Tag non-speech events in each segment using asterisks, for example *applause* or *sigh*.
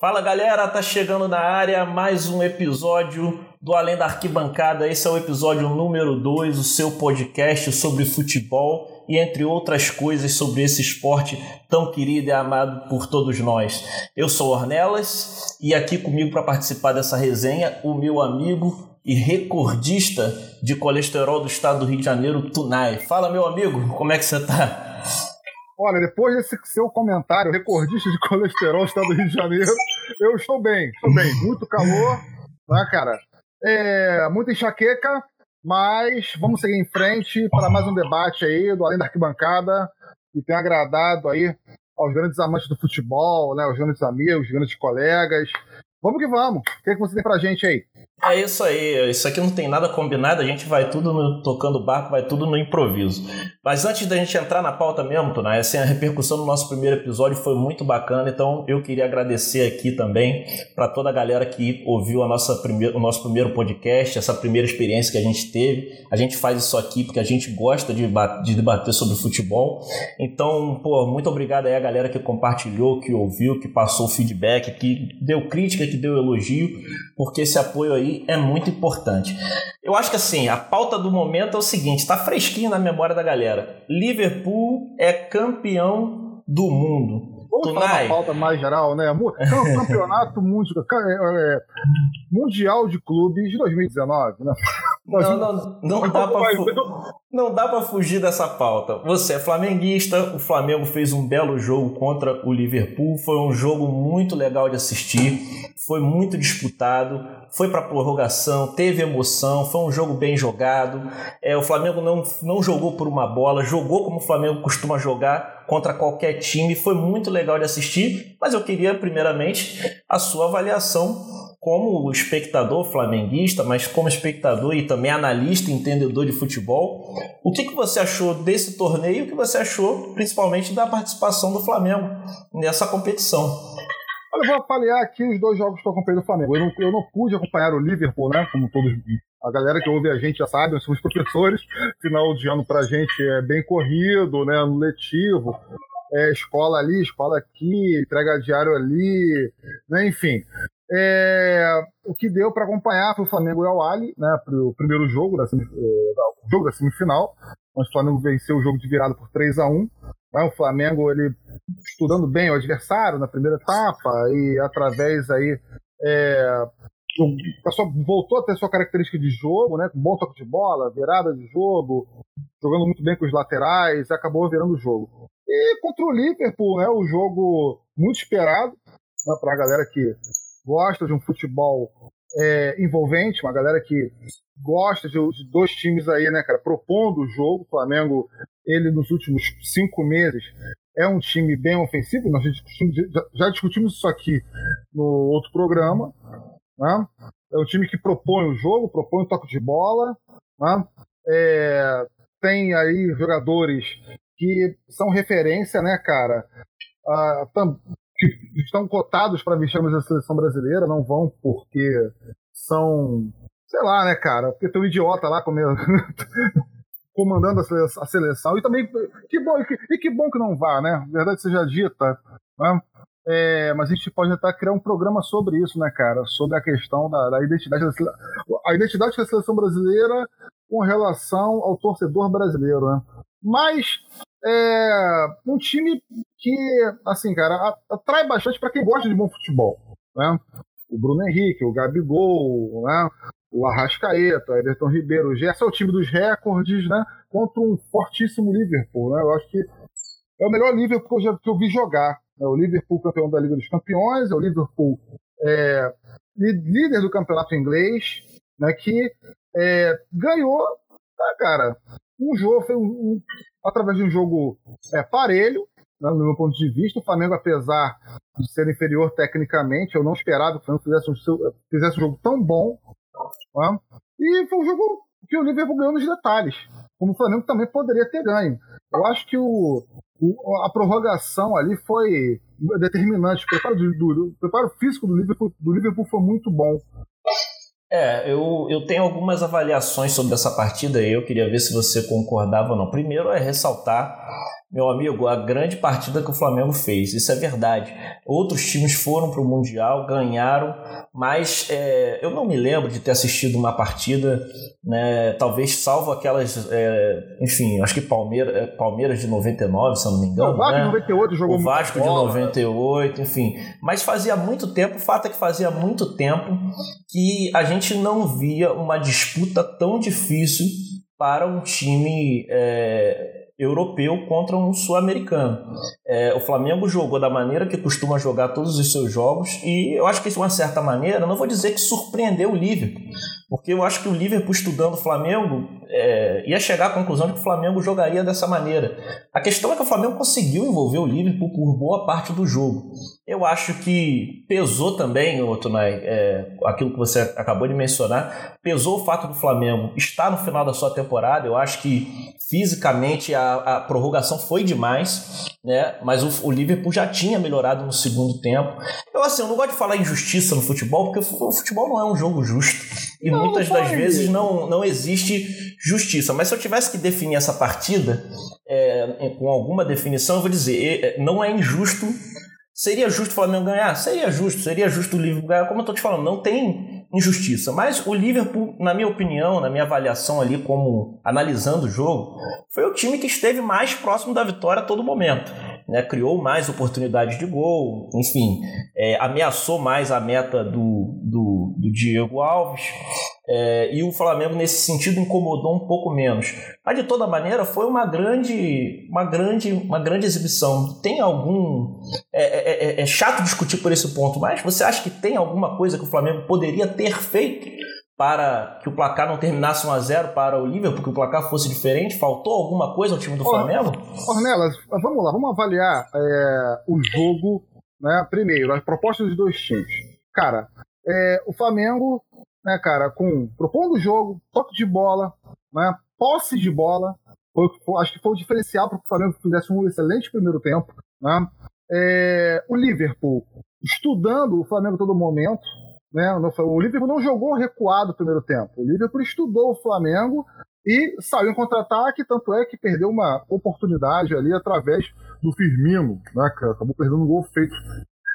Fala galera, tá chegando na área mais um episódio do Além da Arquibancada. Esse é o episódio número 2, o seu podcast sobre futebol e entre outras coisas sobre esse esporte tão querido e amado por todos nós. Eu sou Ornelas e aqui comigo para participar dessa resenha o meu amigo e recordista de colesterol do estado do Rio de Janeiro, Tunai. Fala meu amigo, como é que você tá? Olha, depois desse seu comentário, recordista de *laughs* colesterol, estado do Rio de Janeiro, eu estou bem, estou bem. Muito calor, né, cara? É, muita enxaqueca, mas vamos seguir em frente para mais um debate aí do Além da Arquibancada, que tem agradado aí aos grandes amantes do futebol, né, aos grandes amigos, aos grandes colegas. Vamos que vamos. O que, é que você tem pra gente aí? É isso aí, isso aqui não tem nada combinado, a gente vai tudo no, tocando barco, vai tudo no improviso. Mas antes da gente entrar na pauta mesmo, Tuna, assim, a repercussão do nosso primeiro episódio foi muito bacana, então eu queria agradecer aqui também para toda a galera que ouviu a nossa primeir, o nosso primeiro podcast, essa primeira experiência que a gente teve. A gente faz isso aqui porque a gente gosta de, de debater sobre futebol. Então, pô, muito obrigado aí a galera que compartilhou, que ouviu, que passou feedback, que deu crítica, que deu elogio, porque esse apoio aí é muito importante. Eu acho que assim, a pauta do momento é o seguinte, está fresquinho na memória da galera. Liverpool é campeão do mundo. Vamos Tunai. falar uma pauta mais geral, né? *laughs* Campeonato mundial, é, é, mundial de Clubes de 2019, né? Não, não, não, dá pra não dá para fugir dessa pauta. Você é flamenguista, o Flamengo fez um belo jogo contra o Liverpool, foi um jogo muito legal de assistir, foi muito disputado, foi para prorrogação, teve emoção, foi um jogo bem jogado. É, o Flamengo não, não jogou por uma bola, jogou como o Flamengo costuma jogar contra qualquer time, foi muito legal de assistir, mas eu queria primeiramente a sua avaliação como espectador flamenguista, mas como espectador e também analista, entendedor de futebol, o que, que você achou desse torneio e o que você achou principalmente da participação do Flamengo nessa competição? Olha, eu vou avaliar aqui os dois jogos que eu acompanhei do Flamengo. Eu não, eu não pude acompanhar o Liverpool, né? Como todos. A galera que ouve a gente já sabe, nós somos professores. Final de ano pra gente é bem corrido, né? No letivo. É, escola ali, escola aqui, entrega diário ali, né? enfim. É, o que deu para acompanhar foi o Flamengo e o Ali, né, para o primeiro jogo da, é, jogo da semifinal, onde o Flamengo venceu o jogo de virada por 3 a 1 né, O Flamengo ele estudando bem o adversário na primeira etapa e através aí é, voltou a ter sua característica de jogo, né, com bom toque de bola, virada de jogo, jogando muito bem com os laterais, acabou virando o jogo. E contra o Liverpool, né, o jogo muito esperado né, para a galera que gosta de um futebol é, envolvente, uma galera que gosta de, de, dois times aí, né, cara, propondo o jogo. O Flamengo, ele nos últimos cinco meses é um time bem ofensivo. Nós já discutimos, já, já discutimos isso aqui no outro programa. Né? É um time que propõe o jogo, propõe o toque de bola. Né? É, tem aí jogadores que são referência, né, cara? Ah, que estão cotados para vestir a seleção brasileira, não vão porque são, sei lá, né, cara, porque tem um idiota lá comendo, *laughs* comandando a seleção, e também, que bom, e que, e que bom que não vá, né, verdade seja dita, né? É, mas a gente pode tentar criar um programa sobre isso, né, cara? Sobre a questão da, da identidade da, a identidade da seleção brasileira com relação ao torcedor brasileiro, né? Mas é um time que, assim, cara, atrai bastante para quem gosta de bom futebol. Né? O Bruno Henrique, o Gabigol, né? o Arrascaeta, o Everton Ribeiro, o Gerson é o time dos recordes, né? Contra um fortíssimo Liverpool, né? Eu acho que é o melhor Liverpool que eu, já, que eu vi jogar. É o Liverpool campeão da Liga dos Campeões, é o Liverpool é, líder do campeonato inglês, né? Que é, ganhou, tá, cara, um jogo, foi um, um, através de um jogo é, parelho, né, no meu ponto de vista. O Flamengo, apesar de ser inferior tecnicamente, eu não esperava que o Flamengo fizesse um, fizesse um jogo tão bom. Né? E foi um jogo que o Liverpool ganhou nos detalhes, como o Flamengo também poderia ter ganho. Eu acho que o, o a prorrogação ali foi determinante. O preparo, do, o preparo físico do Liverpool, do Liverpool foi muito bom. É, eu, eu tenho algumas avaliações sobre essa partida e eu queria ver se você concordava ou não. Primeiro é ressaltar meu amigo, a grande partida que o Flamengo fez. Isso é verdade. Outros times foram para o Mundial, ganharam, mas é, eu não me lembro de ter assistido uma partida, né, talvez salvo aquelas, é, enfim, acho que Palmeiras, é, Palmeiras de 99, se eu não me engano. O Vasco né? de 98 jogou O Vasco de bola, 98, né? enfim. Mas fazia muito tempo, o fato é que fazia muito tempo que a gente não via uma disputa tão difícil para um time é, europeu contra um sul-americano. É, o Flamengo jogou da maneira que costuma jogar todos os seus jogos e eu acho que de uma certa maneira, não vou dizer que surpreendeu o Liverpool, porque eu acho que o Liverpool estudando o Flamengo é, ia chegar à conclusão de que o Flamengo jogaria dessa maneira. A questão é que o Flamengo conseguiu envolver o Liverpool por boa parte do jogo. Eu acho que pesou também, Otunai, é, aquilo que você acabou de mencionar, pesou o fato do Flamengo estar no final da sua temporada. Eu acho que fisicamente a, a prorrogação foi demais, né? mas o, o, Liverpool já tinha melhorado no segundo tempo. Eu, assim, eu não gosto de falar injustiça no futebol, porque o futebol não é um jogo justo. E não, muitas não das vezes não, não existe justiça. Mas se eu tivesse que definir essa partida é, com alguma definição, eu vou dizer: é, não é injusto. Seria justo o Flamengo ganhar? Seria justo. Seria justo o Liverpool ganhar? Como eu estou te falando, não tem injustiça. Mas o Liverpool, na minha opinião, na minha avaliação ali, como analisando o jogo, foi o time que esteve mais próximo da vitória a todo momento né, criou mais oportunidades de gol, enfim, é, ameaçou mais a meta do, do, do Diego Alves. É, e o Flamengo, nesse sentido, incomodou um pouco menos. Mas, de toda maneira, foi uma grande, uma grande, uma grande exibição. Tem algum. É, é, é, é chato discutir por esse ponto, mas você acha que tem alguma coisa que o Flamengo poderia ter feito para que o placar não terminasse 1 a 0 para o Liverpool, que o placar fosse diferente? Faltou alguma coisa ao time do Flamengo? Ornelas, vamos lá, vamos avaliar é, o jogo, né? Primeiro, as propostas dos dois times. Cara, é, o Flamengo, né, cara, com propondo o jogo, toque de bola, né, posse de bola, foi, foi, acho que foi o diferencial para que o Flamengo fizesse um excelente primeiro tempo. Né? É, o Liverpool estudando o Flamengo todo momento, né? O Liverpool não jogou recuado no primeiro tempo. O Liverpool estudou o Flamengo e saiu em contra-ataque, tanto é que perdeu uma oportunidade ali através do Firmino, né? que acabou perdendo um gol feito.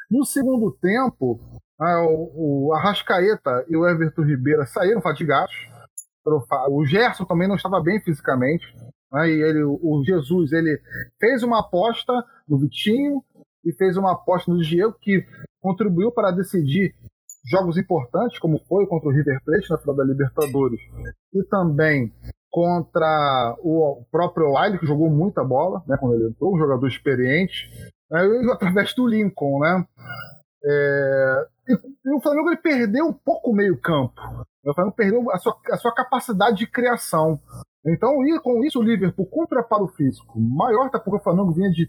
No segundo tempo, o, Arrascaeta e o Everton Ribeiro saíram fatigados. O Gerson também não estava bem fisicamente. Né? E ele, o Jesus ele fez uma aposta no Vitinho e fez uma aposta no Diego que contribuiu para decidir jogos importantes, como foi contra o River Plate na final da Libertadores, e também contra o próprio Wiley, que jogou muita bola, né, quando ele entrou, um jogador experiente, né, através do Lincoln, né. É, e, o Flamengo ele perdeu um pouco o meio campo. O Flamengo perdeu a sua, a sua capacidade de criação. Então, e com isso, o Liverpool, com preparo físico maior, até porque o Flamengo vinha de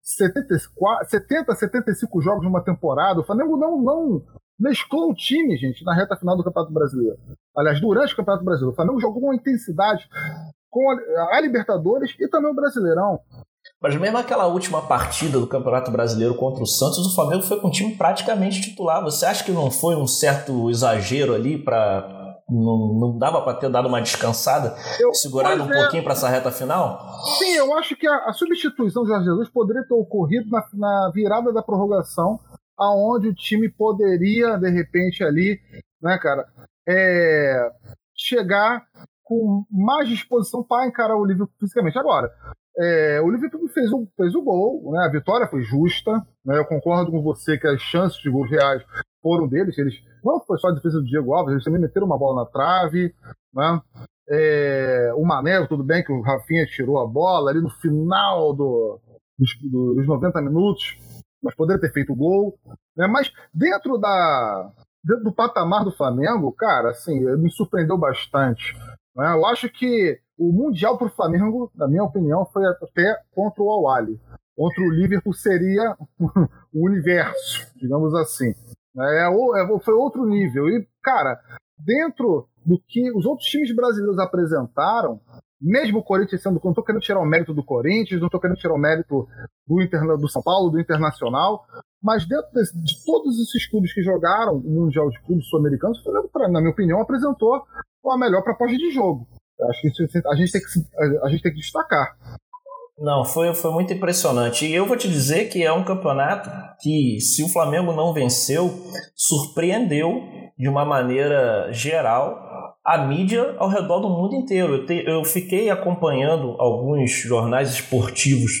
74, 70, 75 jogos numa temporada. O Flamengo não, não mesclou o time, gente, na reta final do Campeonato Brasileiro. Aliás, durante o Campeonato Brasileiro. O Flamengo jogou com intensidade com a, a Libertadores e também o Brasileirão. Mas mesmo aquela última partida do Campeonato Brasileiro contra o Santos, o Flamengo foi com o time praticamente titular. Você acha que não foi um certo exagero ali para não, não, dava para ter dado uma descansada, eu, segurado um é. pouquinho para essa reta final? Sim, eu acho que a, a substituição de Jorge Jesus poderia ter ocorrido na, na virada da prorrogação aonde o time poderia, de repente, ali, né, cara, é, chegar com mais disposição para encarar o Liverpool fisicamente. Agora, é, o Liverpool fez o, fez o gol, né, a vitória foi justa, né, eu concordo com você que as chances de gols reais foram deles, eles não foi só a defesa do Diego Alves, eles também meteram uma bola na trave, né, é, o Mané, tudo bem que o Rafinha tirou a bola ali no final do, dos, dos 90 minutos, mas poderia ter feito gol. Né? Mas dentro da dentro do patamar do Flamengo, cara, assim, me surpreendeu bastante. Né? Eu acho que o Mundial para o Flamengo, na minha opinião, foi até contra o Awali. Contra o Liverpool seria *laughs* o universo, digamos assim. É, é, foi outro nível. E, cara, dentro do que os outros times brasileiros apresentaram, mesmo o Corinthians sendo. Não estou querendo tirar o mérito do Corinthians, não estou querendo tirar o mérito do, Interna, do São Paulo, do Internacional, mas dentro de todos esses clubes que jogaram o Mundial de Clubes Sul-Americanos, na minha opinião, apresentou a melhor proposta de jogo. Acho que isso, a, gente tem que, a gente tem que destacar. Não, foi, foi muito impressionante. E eu vou te dizer que é um campeonato que, se o Flamengo não venceu, surpreendeu de uma maneira geral a mídia ao redor do mundo inteiro. Eu, te, eu fiquei acompanhando alguns jornais esportivos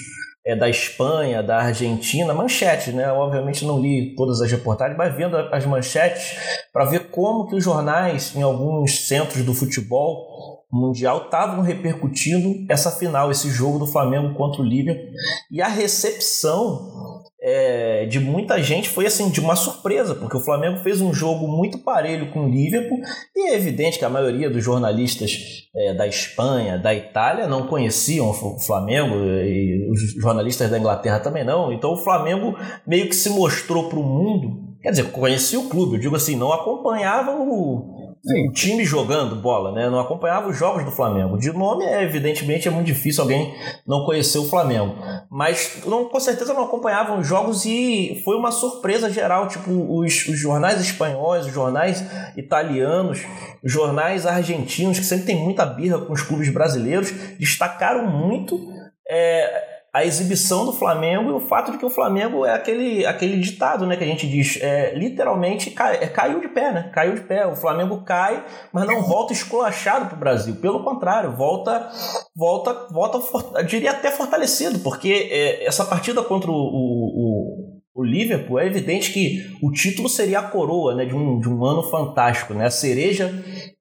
é, da Espanha, da Argentina, manchetes, né? Obviamente não li todas as reportagens, mas vendo as manchetes para ver como que os jornais em alguns centros do futebol mundial estavam repercutindo essa final, esse jogo do Flamengo contra o Liverpool e a recepção é, de muita gente foi assim de uma surpresa, porque o Flamengo fez um jogo muito parelho com o Liverpool e é evidente que a maioria dos jornalistas é, da Espanha, da Itália não conheciam o Flamengo e os jornalistas da Inglaterra também não. Então o Flamengo meio que se mostrou para o mundo, quer dizer, conhecia o clube, eu digo assim, não acompanhava o Sim. o time jogando bola, né? Não acompanhava os jogos do Flamengo. De nome, é, evidentemente, é muito difícil alguém não conhecer o Flamengo. Mas não, com certeza não acompanhavam os jogos e foi uma surpresa geral. Tipo, os, os jornais espanhóis, os jornais italianos, os jornais argentinos, que sempre tem muita birra com os clubes brasileiros, destacaram muito. É, a exibição do Flamengo e o fato de que o Flamengo é aquele, aquele ditado né, que a gente diz, é, literalmente cai, é, caiu de pé, né? Caiu de pé. O Flamengo cai, mas não volta esculachado para o Brasil. Pelo contrário, volta, volta, volta, diria até fortalecido, porque é, essa partida contra o, o, o Liverpool, é evidente que o título seria a coroa né, de, um, de um ano fantástico, né, a cereja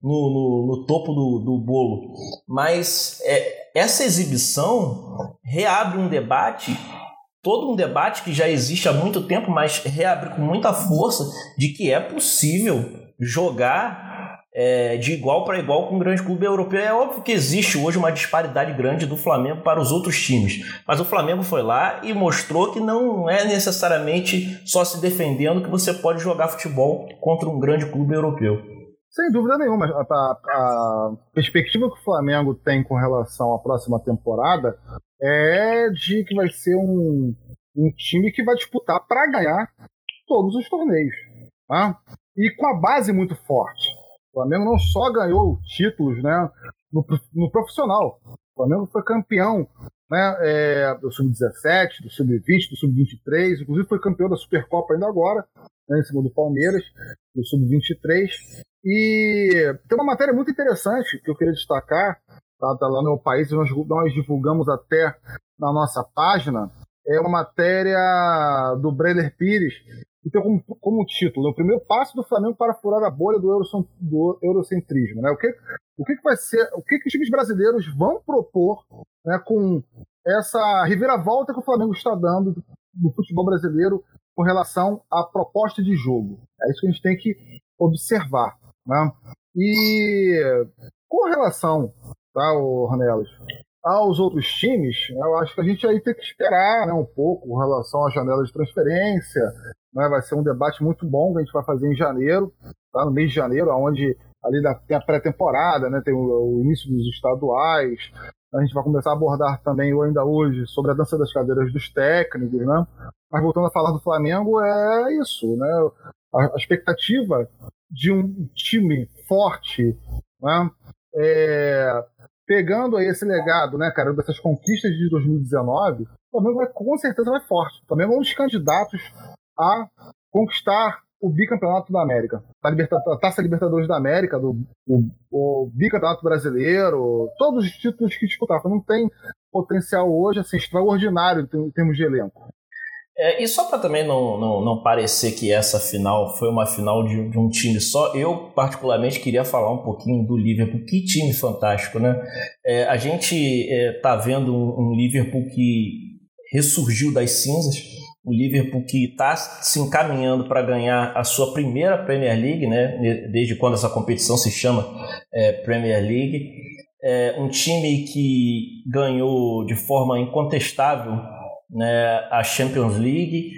no, no, no topo do, do bolo. Mas é, essa exibição reabre um debate, todo um debate que já existe há muito tempo, mas reabre com muita força, de que é possível jogar é, de igual para igual com um grande clube europeu. É óbvio que existe hoje uma disparidade grande do Flamengo para os outros times, mas o Flamengo foi lá e mostrou que não é necessariamente só se defendendo que você pode jogar futebol contra um grande clube europeu. Sem dúvida nenhuma. A, a, perspectiva que o Flamengo tem com relação à próxima temporada é de que vai ser um, um time que vai disputar para ganhar todos os torneios. Tá? E com a base muito forte. O Flamengo não só ganhou títulos né, no, no profissional, o Flamengo foi campeão né, é, do Sub-17, do Sub-20, do Sub-23, inclusive foi campeão da Supercopa ainda agora, né, em cima do Palmeiras, do Sub-23. E tem uma matéria muito interessante que eu queria destacar, tá, tá lá no país, nós, nós divulgamos até na nossa página, é uma matéria do Brenner Pires, que tem como, como título o primeiro passo do Flamengo para furar a bolha do, do eurocentrismo. Né? O, que, o que, que vai ser, o que, que os times brasileiros vão propor né, com essa reviravolta que o Flamengo está dando no futebol brasileiro com relação à proposta de jogo. É isso que a gente tem que observar. Né? E com relação, tá, Ronelos, aos outros times, eu acho que a gente aí tem que esperar né, um pouco com relação à janela de transferência. Né? Vai ser um debate muito bom que a gente vai fazer em janeiro, tá? no mês de janeiro, onde ali tem a pré-temporada, né? tem o, o, início dos estaduais. A gente vai começar a abordar também ainda hoje sobre a dança das cadeiras dos técnicos, né? Mas voltando a falar do Flamengo, é isso, né? A, a expectativa de um time forte, né? É, pegando aí esse legado, né, cara, dessas conquistas de 2019, o Flamengo vai, com certeza vai forte. O Flamengo é um dos candidatos a conquistar o bicampeonato da América. A, Liberta a Taça Libertadores da América, do, o, o, bicampeonato brasileiro, todos os títulos que disputaram. Não tem potencial hoje assim, extraordinário em termos de elenco. É, e só para também não, não, não, parecer que essa final foi uma final de, de, um time só, eu particularmente queria falar um pouquinho do Liverpool. Que time fantástico, né? É, a gente está é, vendo um, um, Liverpool que ressurgiu das cinzas, o Liverpool que está se encaminhando para ganhar a sua primeira Premier League, né? Desde quando essa competição se chama é, Premier League. É um time que ganhou de forma incontestável né, a Champions League.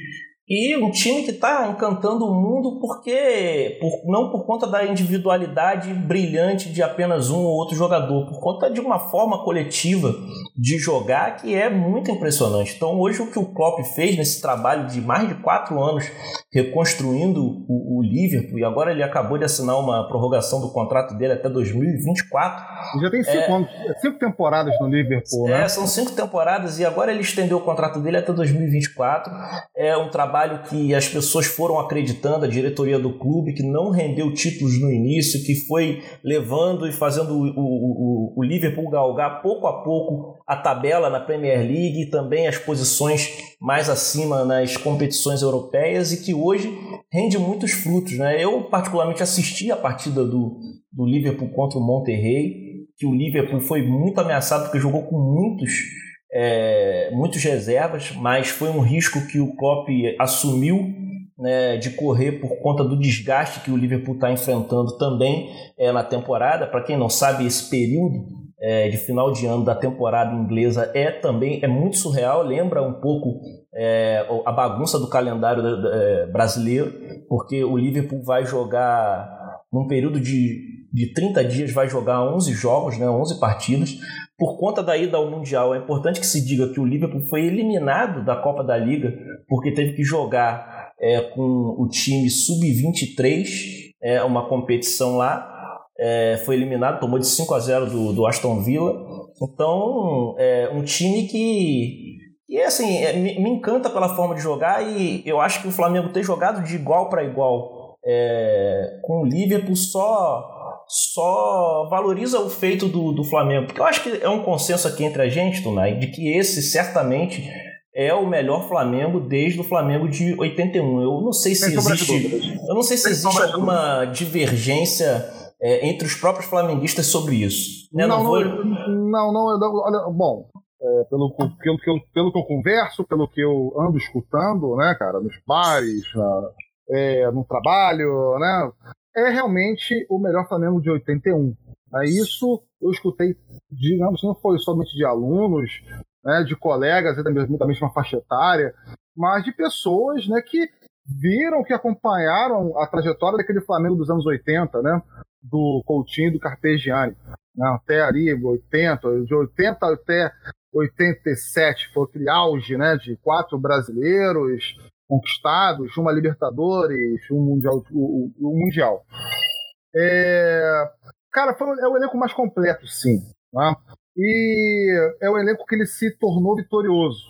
E um time que está encantando o mundo porque por, não por conta da individualidade brilhante de apenas um ou outro jogador, por conta de uma forma coletiva de jogar que é muito impressionante. Então hoje o que o Klopp fez nesse trabalho de mais de quatro anos reconstruindo o, o Liverpool e agora ele acabou de assinar uma prorrogação do contrato dele até 2024. Já tem cinco, é, anos, cinco temporadas no Liverpool, é, né? São cinco temporadas e agora ele estendeu o contrato dele até 2024. É um trabalho trabalho que as pessoas foram acreditando, a diretoria do clube, que não rendeu títulos no início, que foi levando e fazendo o, o, o Liverpool galgar pouco a pouco a tabela na Premier League e também as posições mais acima nas competições europeias e que hoje rende muitos frutos. Né? Eu, particularmente, assisti a partida do, do Liverpool contra o Monterrey, que o Liverpool foi muito ameaçado porque jogou com muitos é, muitos reservas, mas foi um risco que o Klopp assumiu né, de correr por conta do desgaste que o Liverpool está enfrentando também é, na temporada. Para quem não sabe, esse período é, de final de ano da temporada inglesa é também é muito surreal, lembra um pouco é, a bagunça do calendário é, brasileiro, porque o Liverpool vai jogar num período de de 30 dias vai jogar 11 jogos, né, 11 partidas. Por conta da ida ao Mundial, é importante que se diga que o Liverpool foi eliminado da Copa da Liga porque teve que jogar é, com o time sub-23, é, uma competição lá. É, foi eliminado, tomou de 5 a 0 do, do Aston Villa. Então, é um time que e assim, é, me, me, encanta pela forma de jogar e eu acho que o Flamengo ter jogado de igual para igual é, com o Liverpool só só valoriza o feito do, do Flamengo. Porque eu acho que é um consenso aqui entre a gente, Tunai, de que esse certamente é o melhor Flamengo desde o Flamengo de 81. Eu não sei se existe, eu não sei se existe alguma divergência é, entre os próprios flamenguistas sobre isso. Né? Não, não, vou... não, não, olha, bom, é, pelo, pelo, que eu, pelo que eu converso, pelo que eu ando escutando, né, cara, nos bares, na, é, no trabalho, né, é realmente o melhor Flamengo de 81. É, isso eu escutei, digamos, não foi somente de alunos, né, de colegas da mesma faixa etária, mas de pessoas né, que viram, que acompanharam a trajetória daquele Flamengo dos anos 80, né, do Coutinho e do Carpegiani. Né, até ali, 80, de 80 até 87, foi aquele auge né, de quatro brasileiros, conquistados, uma Libertadores, um Mundial. Um mundial. É, cara, foi, é o elenco mais completo, sim. Né? E é o elenco que ele se tornou vitorioso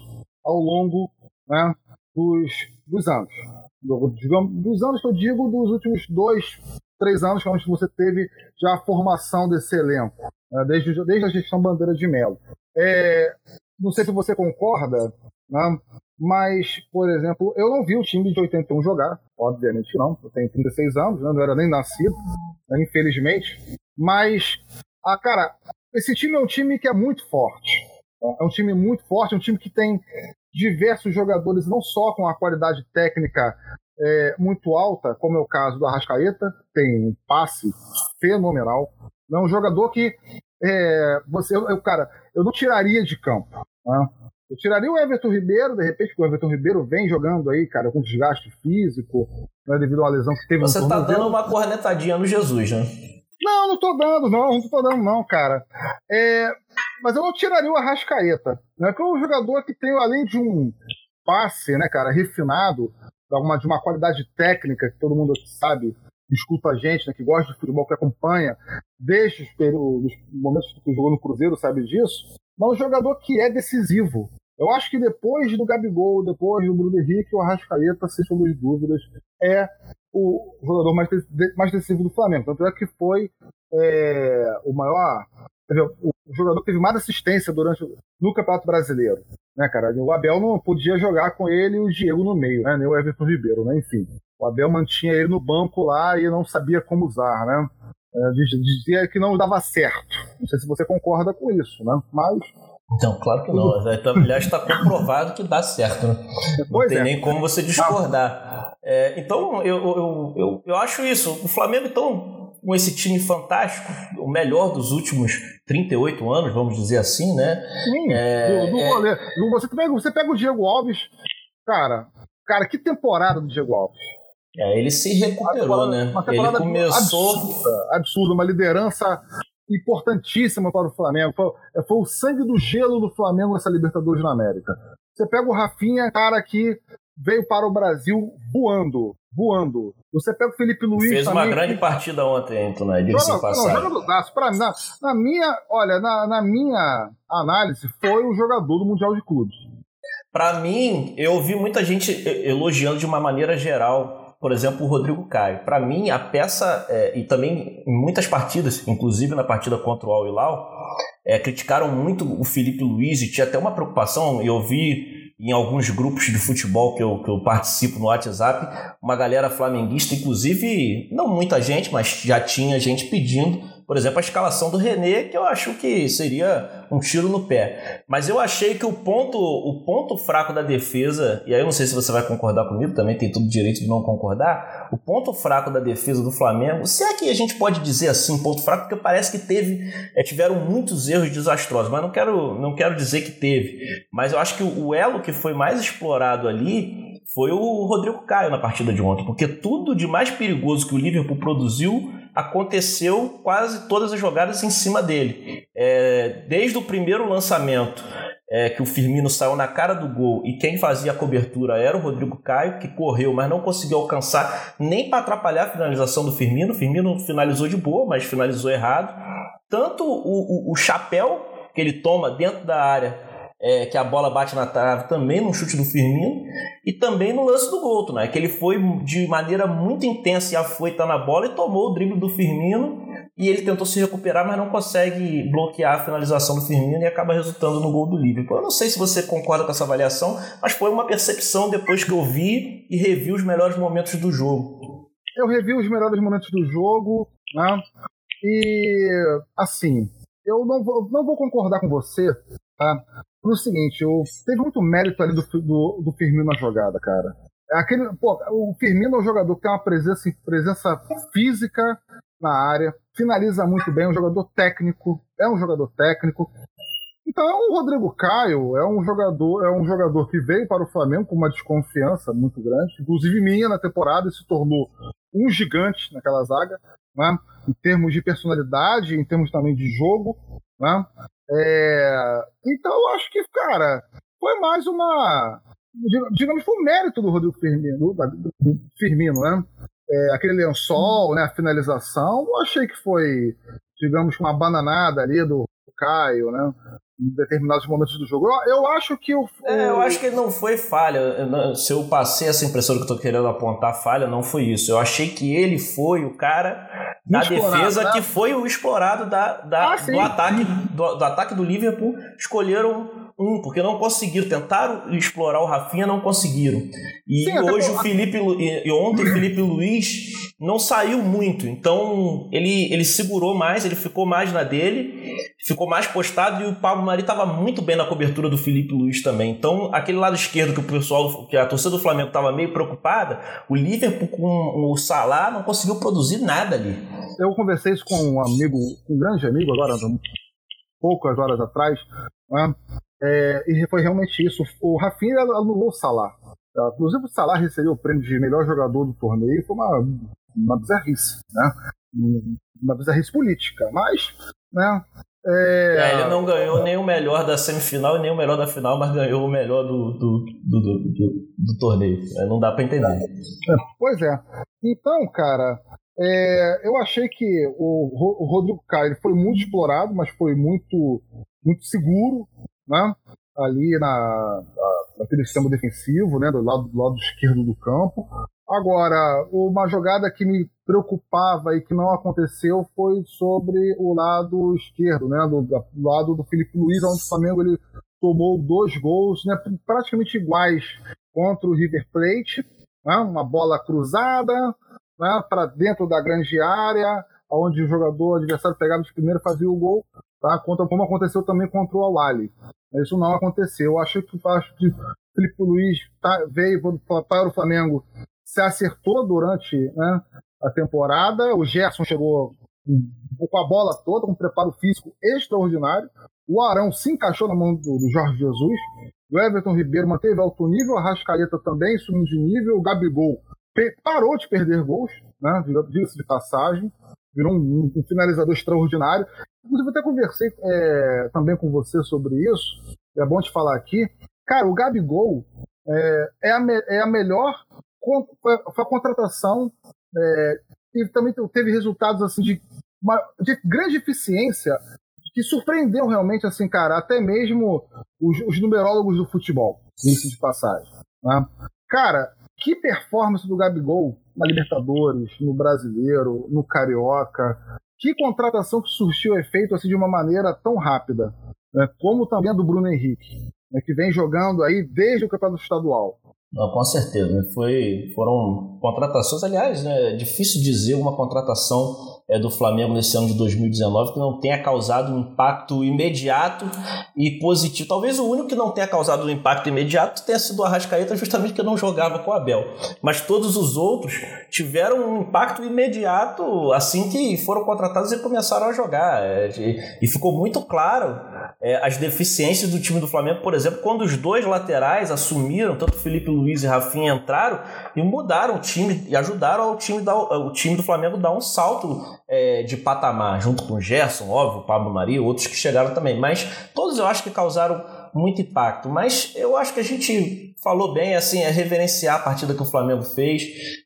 ao longo né, dos, dos anos. Dos anos que eu digo, dos últimos dois, três anos, que você teve já a formação desse elenco, né, desde, desde a gestão Bandeira de Melo. É, não sei se você concorda, né, mas, por exemplo, eu não vi o time de 81 jogar, obviamente não. Eu tenho 36 anos, né? não era nem nascido, né? infelizmente. Mas, ah, cara, esse time é um time que é muito forte. É um time muito forte, é um time que tem diversos jogadores, não só com a qualidade técnica é, muito alta, como é o caso do Arrascaeta, tem um passe fenomenal. É um jogador que é, você, eu, cara, eu não tiraria de campo. Né? Eu tiraria o Everton Ribeiro, de repente, porque o Everton Ribeiro vem jogando aí, cara, com desgaste físico, né, devido a uma lesão que teve Você no tá dando uma cornetadinha no Jesus, né? Não, não tô dando, não, não tô dando, não, cara. É, mas eu não tiraria o Arrascaeta, né? Que é um jogador que tem, além de um passe, né, cara, refinado, de uma, de uma qualidade técnica que todo mundo sabe, escuta a gente, né, que gosta de futebol, que acompanha, desde os, os momentos que jogou no Cruzeiro, sabe disso, mas um jogador que é decisivo. Eu acho que depois do Gabigol, depois do Bruno Henrique, o Arrascaeta, sem sombra de dúvidas, é o jogador mais, mais decisivo do Flamengo. Tanto é que foi é, o maior. O jogador teve mais assistência durante no Campeonato Brasileiro. Né, cara? O Abel não podia jogar com ele e o Diego no meio, né? Nem o Everton Ribeiro, né? Enfim. O Abel mantinha ele no banco lá e não sabia como usar, né? É, dizia que não dava certo. Não sei se você concorda com isso, né? Mas então, claro que não. *laughs* Aliás, está comprovado que dá certo. Né? Não tem é. nem como você discordar. É, então, eu, eu, eu, eu acho isso. O Flamengo, então, com esse time fantástico, o melhor dos últimos 38 anos, vamos dizer assim, né? Sim, é, do, do é... Você, pega, você pega o Diego Alves, cara, Cara, que temporada do Diego Alves. É, ele se recuperou, né? Uma temporada ele começou absurda, absurda, uma liderança importantíssima para o Flamengo. Foi, foi, o sangue do gelo do Flamengo essa Libertadores na América. Você pega o Rafinha, cara que veio para o Brasil voando, voando. Você pega o Felipe Luiz. Fez também, uma grande que... partida ontem, né? Diga-se não, não, não, Pra, na, na minha, olha, na, na minha análise, foi o jogador do Mundial de Clubes. Para mim, eu ouvi muita gente elogiando de uma maneira geral, por exemplo, o Rodrigo Caio. Para mim, a peça, é, e também em muitas partidas, inclusive na partida contra o Al Hilal, é, criticaram muito o Felipe Luiz e tinha até uma preocupação, eu vi em alguns grupos de futebol que eu, que eu participo no WhatsApp, uma galera flamenguista, inclusive, não muita gente, mas já tinha gente pedindo por exemplo, a escalação do René, que eu acho que seria um tiro no pé. Mas eu achei que o ponto, o ponto fraco da defesa, e aí eu não sei se você vai concordar comigo, também tem todo o direito de não concordar, o ponto fraco da defesa do Flamengo, se é que a gente pode dizer assim, ponto fraco, porque parece que teve, é, tiveram muitos erros desastrosos, mas não quero, não quero dizer que teve. Mas eu acho que o elo que foi mais explorado ali foi o Rodrigo Caio na partida de ontem, porque tudo de mais perigoso que o Liverpool produziu aconteceu quase todas as jogadas em cima dele. É, desde o primeiro lançamento, é, que o Firmino saiu na cara do gol e quem fazia a cobertura era o Rodrigo Caio, que correu, mas não conseguiu alcançar nem para atrapalhar a finalização do Firmino. O Firmino finalizou de boa, mas finalizou errado. Tanto o, o, o chapéu que ele toma dentro da área é, que a bola bate na trave também no chute do Firmino e também no lance do gol, né? Que ele foi de maneira muito intensa e afoita na bola e tomou o drible do Firmino e ele tentou se recuperar, mas não consegue bloquear a finalização do Firmino e acaba resultando no gol do Liverpool. Eu não sei se você concorda com essa avaliação, mas foi uma percepção depois que eu vi e revi os melhores momentos do jogo. Eu revi os melhores momentos do jogo, né? E assim, eu não vou, não vou concordar com você, tá? Pelo seguinte, eu, teve muito mérito ali do, do, do Firmino na jogada, cara. É aquele, pô, o Firmino é um jogador que tem uma presença, presença física na área, finaliza muito bem, é um jogador técnico, é um jogador técnico. Então, o Rodrigo Caio é um jogador, é um jogador que veio para o Flamengo com uma desconfiança muito grande, inclusive minha na temporada, e se tornou um gigante naquela zaga, né? em termos de personalidade, em termos também de jogo. Né? É, então eu acho que, cara, foi mais uma. Digamos, foi um mérito do Rodrigo Firmino, do, Firmino né? É, aquele lençol, né, a finalização, eu achei que foi, digamos, uma bananada ali do Caio, né? Em determinados momentos do jogo. Eu, eu acho que o, é, eu acho que não foi falha. Se eu passei essa impressão que eu tô querendo apontar falha, não foi isso. Eu achei que ele foi o cara da defesa né? que foi o explorado da, da ah, do, ataque, do, do ataque do Liverpool. Escolheram um, porque não conseguiram, tentaram explorar o Rafinha, não conseguiram. E Sim, hoje o Felipe e ontem o Felipe Luiz não saiu muito, então ele, ele segurou mais, ele ficou mais na dele, ficou mais postado e o Pablo Mari estava muito bem na cobertura do Felipe Luiz também. Então, aquele lado esquerdo que o pessoal, que a torcida do Flamengo estava meio preocupada, o Liverpool com o Salah não conseguiu produzir nada ali. Eu conversei isso com um amigo, um grande amigo agora, poucas horas atrás, né? É, e foi realmente isso. O Rafinha anulou o Salah. Inclusive, o Salah recebeu o prêmio de melhor jogador do torneio. Foi uma, uma bizarrice, né? Uma bizarrice política. Mas, né? É... É, ele não ganhou nem o melhor da semifinal e nem o melhor da final, mas ganhou o melhor do, do, do, do, do torneio. É, não dá para entender. É, pois é. Então, cara, é, eu achei que o, o Rodrigo Caio foi muito explorado, mas foi muito, muito seguro né? ali na, na, naquele sistema defensivo, né? do, lado, do lado esquerdo do campo. Agora, uma jogada que me preocupava e que não aconteceu foi sobre o lado esquerdo, né? do, do lado do Felipe Luiz, onde o Flamengo ele tomou dois gols né? praticamente iguais contra o River Plate. Né? Uma bola cruzada né? para dentro da grande área, onde o jogador adversário pegava de primeiro fazia o gol tá? Contra, como aconteceu também contra o Awali. Isso não aconteceu. Eu acho que, acho que Felipe Luiz tá, veio para o Flamengo, se acertou durante né, a temporada. O Gerson chegou com a bola toda, com um preparo físico extraordinário. O Arão se encaixou na mão do, do Jorge Jesus. O Everton Ribeiro manteve alto nível, a Rascaeta também subindo de nível, o Gabigol parou de perder gols, né? Diga-se de passagem, virou um, um, finalizador extraordinário. Inclusive, até conversei é, também com você sobre isso, é bom te falar aqui. Cara, o Gabigol é, é, a, me, é a melhor foi a contratação é, e também teve resultados assim de, uma, de grande eficiência que surpreendeu realmente assim, cara, até mesmo os, os numerólogos do futebol, isso de passagem. Né? Cara, que performance do Gabigol na Libertadores, no Brasileiro, no Carioca. Que contratação que surtiu efeito assim de uma maneira tão rápida, né? como também a do Bruno Henrique, né? que vem jogando aí desde o Campeonato Estadual. Não, com certeza. Foi, foram contratações, aliás, né, é difícil dizer uma contratação é, do Flamengo nesse ano de 2019 que não tenha causado um impacto imediato e positivo. Talvez o único que não tenha causado um impacto imediato tenha sido o Arrascaeta, justamente porque não jogava com o Abel. Mas todos os outros tiveram um impacto imediato assim que foram contratados e começaram a jogar. É, e ficou muito claro é, as deficiências do time do Flamengo, por exemplo, quando os dois laterais assumiram, tanto Felipe Luiz e Rafinha entraram e mudaram o time e ajudaram time, da, o time do Flamengo dar um salto é, de patamar, junto com o Gerson, óbvio, Pablo Maria, outros que chegaram também. Mas todos eu acho que causaram muito impacto. Mas eu acho que a gente falou bem, assim, é reverenciar a partida que o Flamengo fez,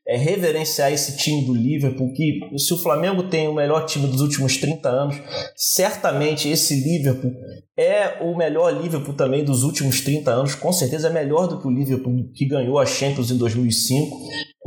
é reverenciar esse time do Liverpool, que se o Flamengo tem o melhor time dos últimos 30 anos, certamente esse Liverpool é o melhor Liverpool também dos últimos 30 anos, com certeza é melhor do que o Liverpool que ganhou a Champions em 2005,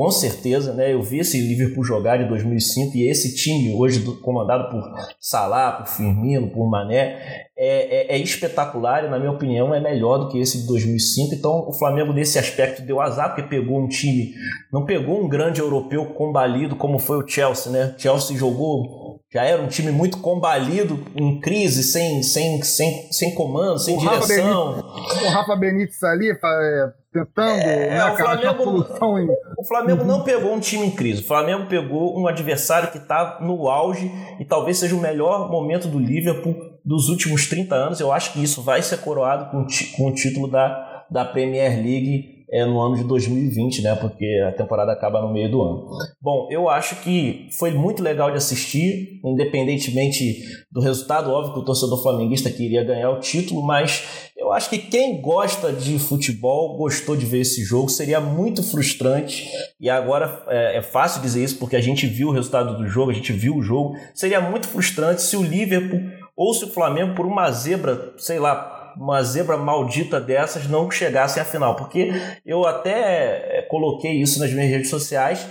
com certeza, né? Eu vi esse Liverpool jogar em 2005 e esse time hoje comandado por Salah, por Firmino, por Mané, é, é, é, espetacular e, na minha opinião, é melhor do que esse de 2005. Então, o Flamengo, nesse aspecto, deu azar, porque pegou um time, não pegou um grande europeu combalido como foi o Chelsea, né? O Chelsea jogou, já era um time muito combalido, em crise, sem, sem, sem, sem comando, sem o direção. Rafa Benítez, o Rafa Benítez ali é, tentando é, né, o Flamengo, em... o Flamengo não pegou um time em crise. O Flamengo pegou um adversário que está no auge e talvez seja o melhor momento do Liverpool dos últimos 30 anos. Eu acho que isso vai ser coroado com, com o título da, da Premier League é, no ano de 2020, né? Porque a temporada acaba no meio do ano. Bom, eu acho que foi muito legal de assistir, independentemente do resultado. Óbvio que o torcedor flamenguista queria ganhar o título, mas eu acho que quem gosta de futebol gostou de ver esse jogo. Seria muito frustrante, e agora é, é fácil dizer isso porque a gente viu o resultado do jogo, a gente viu o jogo. Seria muito frustrante se o Liverpool ou se o Flamengo, por uma zebra, sei lá, uma zebra maldita dessas não chegassem à final. Porque eu até é, coloquei isso nas minhas redes sociais.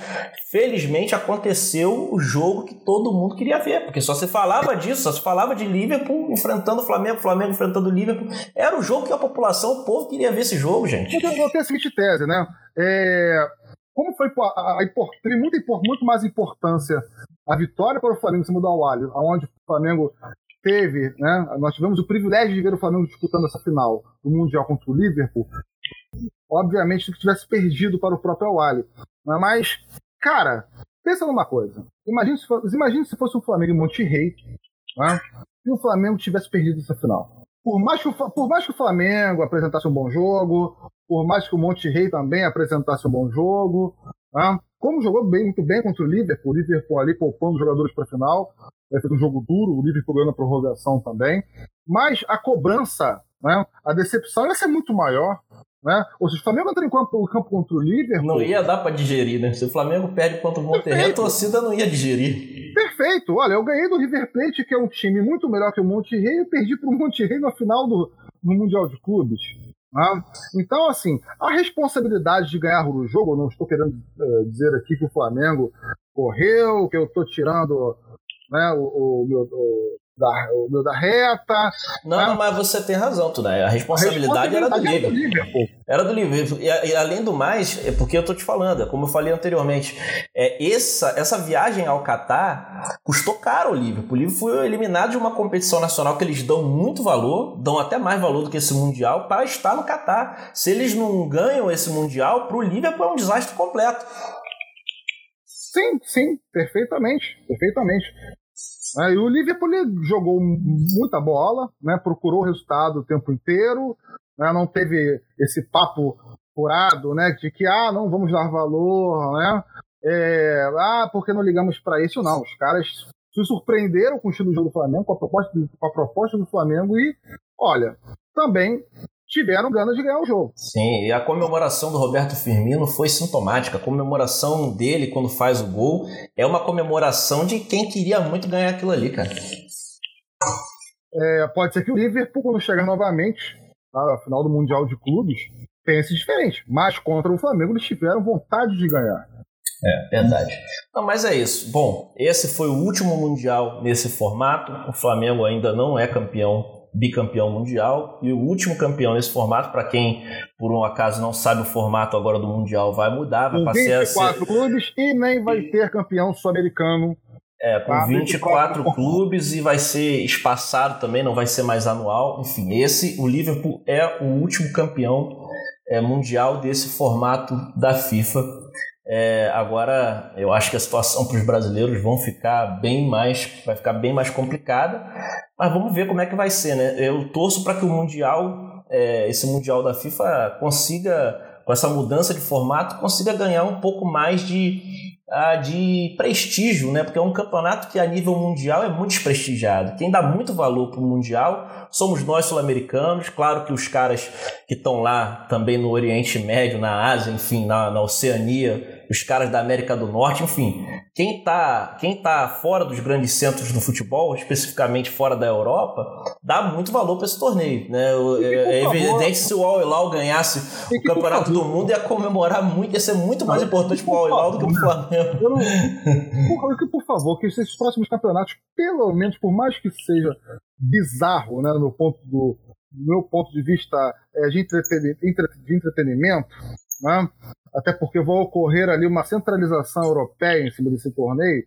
Felizmente aconteceu o jogo que todo mundo queria ver, porque só se falava disso, só se falava de Liverpool enfrentando o Flamengo, Flamengo enfrentando o Liverpool. Era o jogo que a população, o povo queria ver esse jogo, gente. Eu ter a seguinte tese, né? É, como foi a, a, a, muito, muito mais importância a vitória para o Flamengo em cima do Awali, onde o Flamengo teve, né? Nós tivemos o privilégio de ver o Flamengo disputando essa final do Mundial contra o Liverpool. Obviamente que tivesse perdido para o próprio Awali. Mas, cara, pensa numa coisa. Imagine se, fosse, imagine se fosse o Flamengo em Monterrey né? e o Flamengo tivesse perdido essa final. Por mais, que o, por mais que o Flamengo apresentasse um bom jogo, por mais que o Monterrey também apresentasse um bom jogo, né? Como jogou bem, muito bem contra o Liverpool, o Liverpool ali poupando jogadores para a final, vai ser um jogo duro, o Liverpool ganhando a prorrogação também. Mas a cobrança, né, a decepção ia ser muito maior. Né? Ou seja, o Flamengo entra em campo, campo contra o Liverpool. Não ia dar para digerir, né? Se o Flamengo perde contra o Monterrey, a torcida não ia digerir. Perfeito. Olha, eu ganhei do River Plate, que é um time muito melhor que o Monterrey, e perdi para o Monterrey na final do, do Mundial de Clubes. Né? Então, assim, a responsabilidade de ganhar o jogo, eu não estou querendo uh, dizer aqui que o Flamengo correu, que eu estou tirando né, o, o, meu, o, da, o meu da reta. Não, né? mas você tem razão, tu, né? A responsabilidade, a responsabilidade era do Liverpool. Era do Liverpool. E, e, além do mais, é porque eu tô te falando, é como eu falei anteriormente, é, essa, essa viagem ao Catar custou caro ao Liverpool. O Liverpool foi eliminado de uma competição nacional que eles dão muito valor, dão até mais valor do que esse Mundial, para estar no Catar. Se eles não ganham esse Mundial, pro Liverpool é um desastre completo. Sim, sim, perfeitamente, perfeitamente. É, e o Liverpool jogou muita bola, né, procurou resultado o tempo inteiro, né? não teve esse papo furado, né? De que, ah, não vamos dar valor, né? É, ah, porque não ligamos para isso? Não, os caras se surpreenderam com o estilo do jogo do Flamengo, com a proposta do, com a proposta do Flamengo e, olha, também tiveram ganas de ganhar o jogo. Sim, e a comemoração do Roberto Firmino foi sintomática. A comemoração dele quando faz o gol é uma comemoração de quem queria muito ganhar aquilo ali, cara. É, pode ser que o Liverpool, quando chegar novamente na final do Mundial de Clubes, pense diferente. Mas contra o Flamengo eles tiveram vontade de ganhar. É, verdade. Não, mas é isso. Bom, esse foi o último Mundial nesse formato. O Flamengo ainda não é campeão bicampeão mundial e o último campeão nesse formato, para quem por um acaso não sabe o formato agora do mundial, vai mudar, vai passar 24 ser... clubes e nem vai ter campeão sul-americano. É, com 24, 24 clubes e vai ser espaçado também, não vai ser mais anual. Enfim, esse, o Liverpool é o último campeão é, mundial desse formato da FIFA. É, agora, eu acho que a situação para os brasileiros vão ficar bem mais, vai ficar bem mais complicada, mas vamos ver como é que vai ser, né? Eu torço para que o mundial, é, esse mundial da FIFA consiga, com essa mudança de formato, consiga ganhar um pouco mais de, uh, de prestígio, né? Porque é um campeonato que a nível mundial é muito desprestigiado. Quem dá muito valor para o mundial somos nós sul-americanos. Claro que os caras que estão lá também no Oriente Médio, na Ásia, enfim, na, na Oceania os caras da América do Norte, enfim. Quem está quem tá fora dos grandes centros do futebol, especificamente fora da Europa, dá muito valor para esse torneio. Né? É, é evidente se o Al Hilal ganhasse o Campeonato do Mundo, ia comemorar muito, ia ser muito mais importante para o Al Hilal do que para o Flamengo. Eu não, por, por favor, que esses próximos campeonatos, pelo menos, por mais que seja bizarro, né, no ponto do, do meu ponto de vista é, de, de entretenimento, né? até porque vai ocorrer ali uma centralização europeia em cima desse torneio,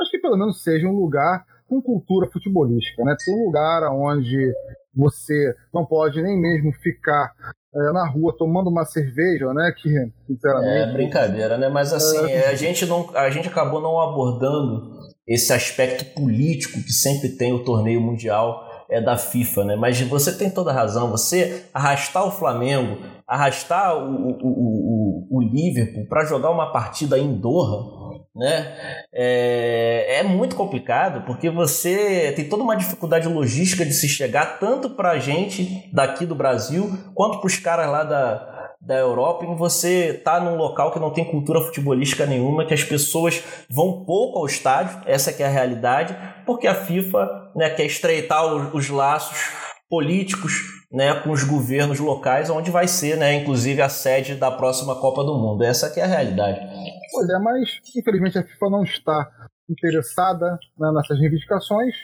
acho que pelo menos seja um lugar com cultura futebolística, né? Ter um lugar onde você não pode nem mesmo ficar é, na rua tomando uma cerveja, né? Que, sinceramente. É brincadeira, né? Mas assim, é... a, gente não, a gente acabou não abordando esse aspecto político que sempre tem o torneio mundial é da FIFA, né? Mas você tem toda a razão. Você arrastar o Flamengo, arrastar o, o, o, o Liverpool para jogar uma partida em Doha, né? É, é, muito complicado porque você tem toda uma dificuldade logística de se chegar tanto para a gente daqui do Brasil quanto para os caras lá da, da Europa em você tá num local que não tem cultura futebolística nenhuma, que as pessoas vão pouco ao estádio, essa que é a realidade, porque a FIFA né, quer estreitar os, os laços políticos né, com os governos locais, onde vai ser, né, inclusive, a sede da próxima Copa do Mundo. Essa que é a realidade. Pois é, mas infelizmente a FIFA não está interessada né, nessas reivindicações,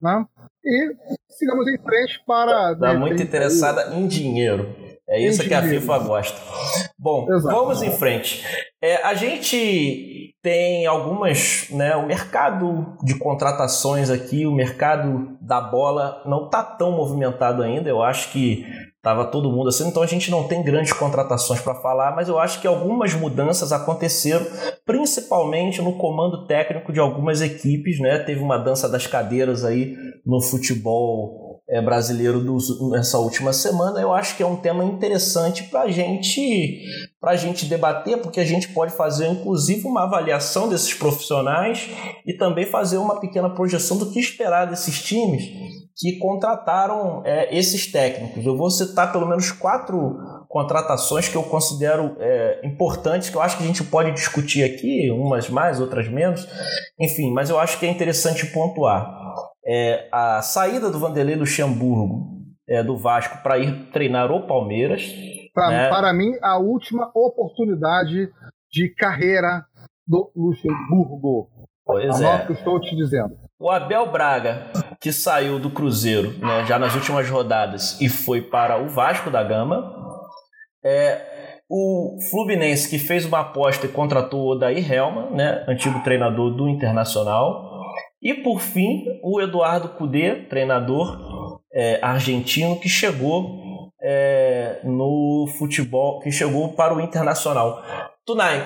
né? E sigamos em frente para. Está muito interessada aí. em dinheiro. É isso que a FIFA gosta. Bom, Exato. vamos em frente. É, a gente tem algumas, né? O mercado de contratações aqui, o mercado da bola não está tão movimentado ainda. Eu acho que estava todo mundo assim, então a gente não tem grandes contratações para falar, mas eu acho que algumas mudanças aconteceram, principalmente no comando técnico de algumas equipes, né? Teve uma dança das cadeiras aí no futebol brasileiro dos, nessa última semana, eu acho que é um tema interessante para gente, a gente debater, porque a gente pode fazer inclusive uma avaliação desses profissionais e também fazer uma pequena projeção do que esperar desses times que contrataram é, esses técnicos. Eu vou citar pelo menos quatro contratações que eu considero é, importantes, que eu acho que a gente pode discutir aqui, umas mais, outras menos, enfim, mas eu acho que é interessante pontuar é, a saída do Vanderlei Luxemburgo é, do Vasco para ir treinar o Palmeiras. Pra, né? Para mim, a última oportunidade de carreira do Luxemburgo. Pois Anota é. que estou te dizendo. O Abel Braga, que saiu do Cruzeiro né, já nas últimas rodadas e foi para o Vasco da Gama. É, o Fluminense, que fez uma aposta e contratou o Odair Helma, né, antigo treinador do Internacional. E por fim, o Eduardo Cudê, treinador é, argentino, que chegou é, no futebol, que chegou para o Internacional. Tunai,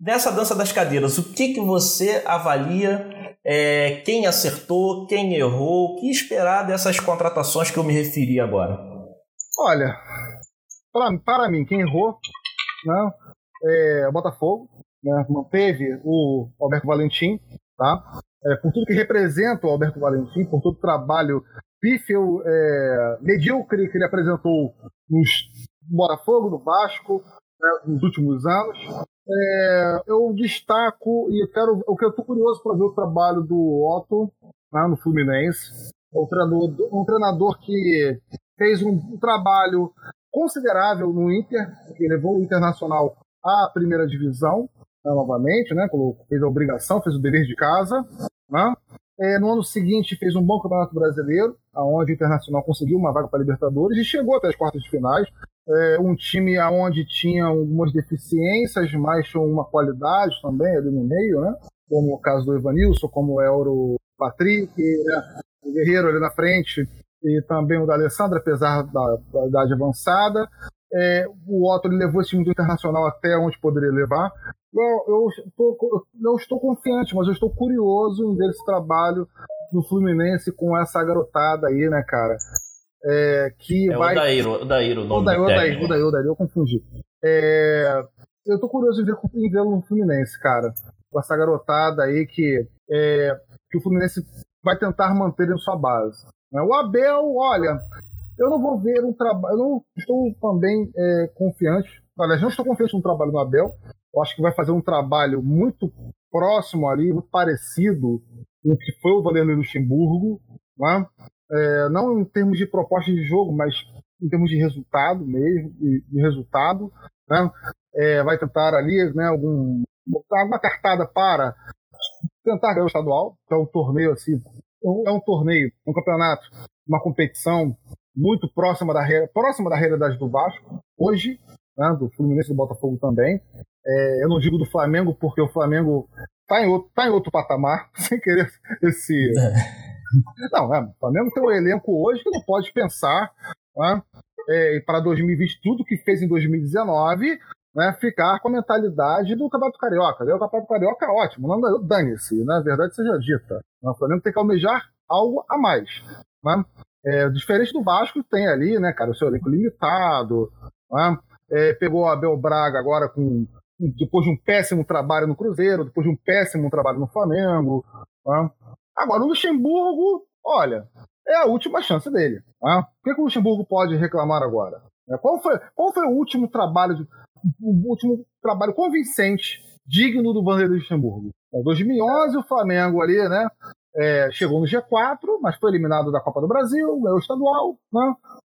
nessa dança das cadeiras, o que, que você avalia? É, quem acertou, quem errou, o que esperar dessas contratações que eu me referi agora? Olha, pra, para mim, quem errou né, é o Botafogo, né, manteve o Alberto Valentim, tá? É, por tudo que representa o Alberto Valentim, por todo o trabalho pífio, é, medíocre que ele apresentou nos Botafogo, no Vasco, né, nos últimos anos. É, eu destaco e quero, o que eu estou curioso para ver o trabalho do Otto né, no Fluminense. É um treinador, um treinador que fez um, um trabalho considerável no Inter, que levou o Internacional à primeira divisão novamente, né, fez a obrigação, fez o dever de casa. Né? É, no ano seguinte fez um bom campeonato brasileiro, aonde o Internacional conseguiu uma vaga para a Libertadores e chegou até as quartas de finais. É, um time aonde tinha algumas deficiências, mas tinha uma qualidade também ali no meio, né? Como o caso do Evanilson, como é o Patrick, né? o Guerreiro ali na frente, e também o da Alessandra, apesar da, da idade avançada. É, o Otto levou esse time do Internacional até onde poderia levar. Eu, eu, tô, não estou confiante, mas eu estou curioso em ver esse trabalho no Fluminense com essa garotada aí, né, cara? É, que é vai... o Daíro, o Daíro, o nome o Daíro, o Daíro, o Daíro, o Daíro, eu confundi. É, eu tô curioso em ver em vê-lo no Fluminense, cara. Com essa garotada aí que, é, que o Fluminense vai tentar manter em sua base. O Abel, olha, eu não vou ver um trabalho. Eu não estou também é, confiante. Aliás, não estou confiante no trabalho do Abel. Eu acho que vai fazer um trabalho muito próximo ali, muito parecido com o que foi o Vanderlei Luxemburgo. Né? É, não em termos de proposta de jogo, mas em termos de resultado mesmo, de, de resultado. Né? É, vai tentar ali né, algum, uma cartada para tentar ganhar o estadual, que é um torneio assim, é um torneio, um campeonato, uma competição muito próxima da, próxima da realidade do Vasco, hoje, né, do Fluminense e do Botafogo também. É, eu não digo do Flamengo, porque o Flamengo está em, outro, tá em outro patamar, *laughs* sem querer esse. É. Não, é, o Flamengo tem um elenco hoje que não pode pensar né, é, para 2020, tudo que fez em 2019, né, ficar com a mentalidade do Campeonato Carioca. O Campeonato Carioca é ótimo, não dane-se, né, a verdade seja dita. O Flamengo tem que almejar algo a mais. Né? É, diferente do Vasco, tem ali, né, cara, o seu elenco limitado. Né? É, pegou a Abel Braga agora com depois de um péssimo trabalho no Cruzeiro, depois de um péssimo trabalho no Flamengo. Né? Agora, o Luxemburgo, olha, é a última chance dele. Né? O que, que o Luxemburgo pode reclamar agora? É, qual foi, qual foi o último trabalho, o último trabalho convincente, digno do Vanderlei Luxemburgo? Em 2011, o Flamengo ali, né? é, chegou no G4, mas foi eliminado da Copa do Brasil, ganhou o estadual, né?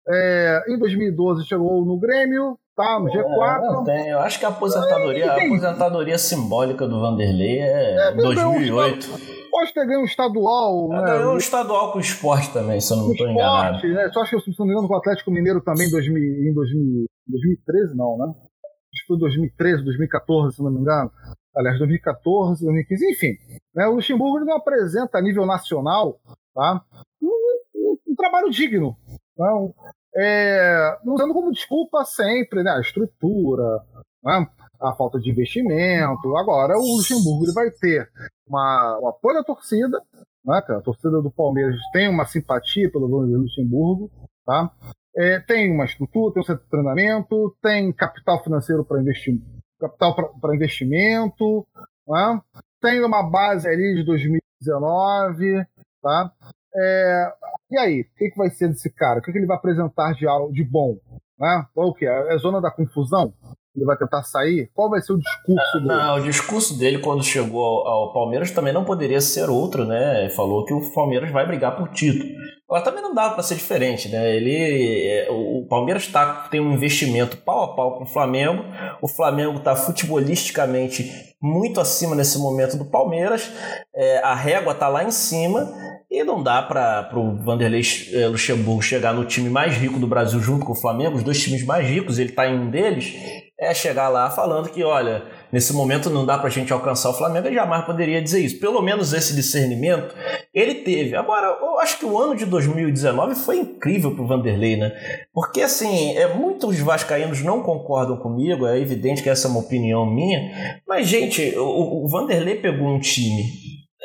É, em 2012 chegou no Grêmio, tá no G4. É, eu acho que a aposentadoria, a aposentadoria simbólica do Vanderlei é, é 2008. Pode ter ganho um estadual. né? Ganhou um estadual com o esporte também, se eu não estou enganado. Né? Só acho que, se não me engano, com o Atlético Mineiro também em 2000, em 2000, 2013, não, né? Acho que foi 2013, 2014, se não me engano aliás, 2014, 2015, enfim. Né, o Luxemburgo não apresenta a nível nacional tá, um, um, um trabalho digno. Não, é, usando como desculpa sempre né, a estrutura, né, a falta de investimento. Agora, o Luxemburgo vai ter uma, um apoio da torcida, né, a torcida do Palmeiras tem uma simpatia pelo Luxemburgo, tá? É, tem uma estrutura, tem um centro de treinamento, tem capital financeiro para investir capital para investimento, né? tem uma base ali de 2019, tá? É, e aí, o que, que vai ser desse cara? O que, que ele vai apresentar de, de bom? Né? Ou o que? É a zona da confusão? Ele vai tentar sair? Qual vai ser o discurso dele? Não, o discurso dele quando chegou ao Palmeiras também não poderia ser outro, né? Falou que o Palmeiras vai brigar por título. Agora também não dá para ser diferente, né? Ele, é, o Palmeiras tá, tem um investimento pau a pau com o Flamengo. O Flamengo está futebolisticamente muito acima nesse momento do Palmeiras. É, a régua tá lá em cima e não dá para o Vanderlei é, Luxemburgo chegar no time mais rico do Brasil junto com o Flamengo, os dois times mais ricos, ele está em um deles, é chegar lá falando que, olha, nesse momento não dá para a gente alcançar o Flamengo, ele jamais poderia dizer isso. Pelo menos esse discernimento ele teve. Agora, eu acho que o ano de 2019 foi incrível para o Vanderlei, né? Porque, assim, é, muitos vascaínos não concordam comigo, é evidente que essa é uma opinião minha, mas, gente, o, o Vanderlei pegou um time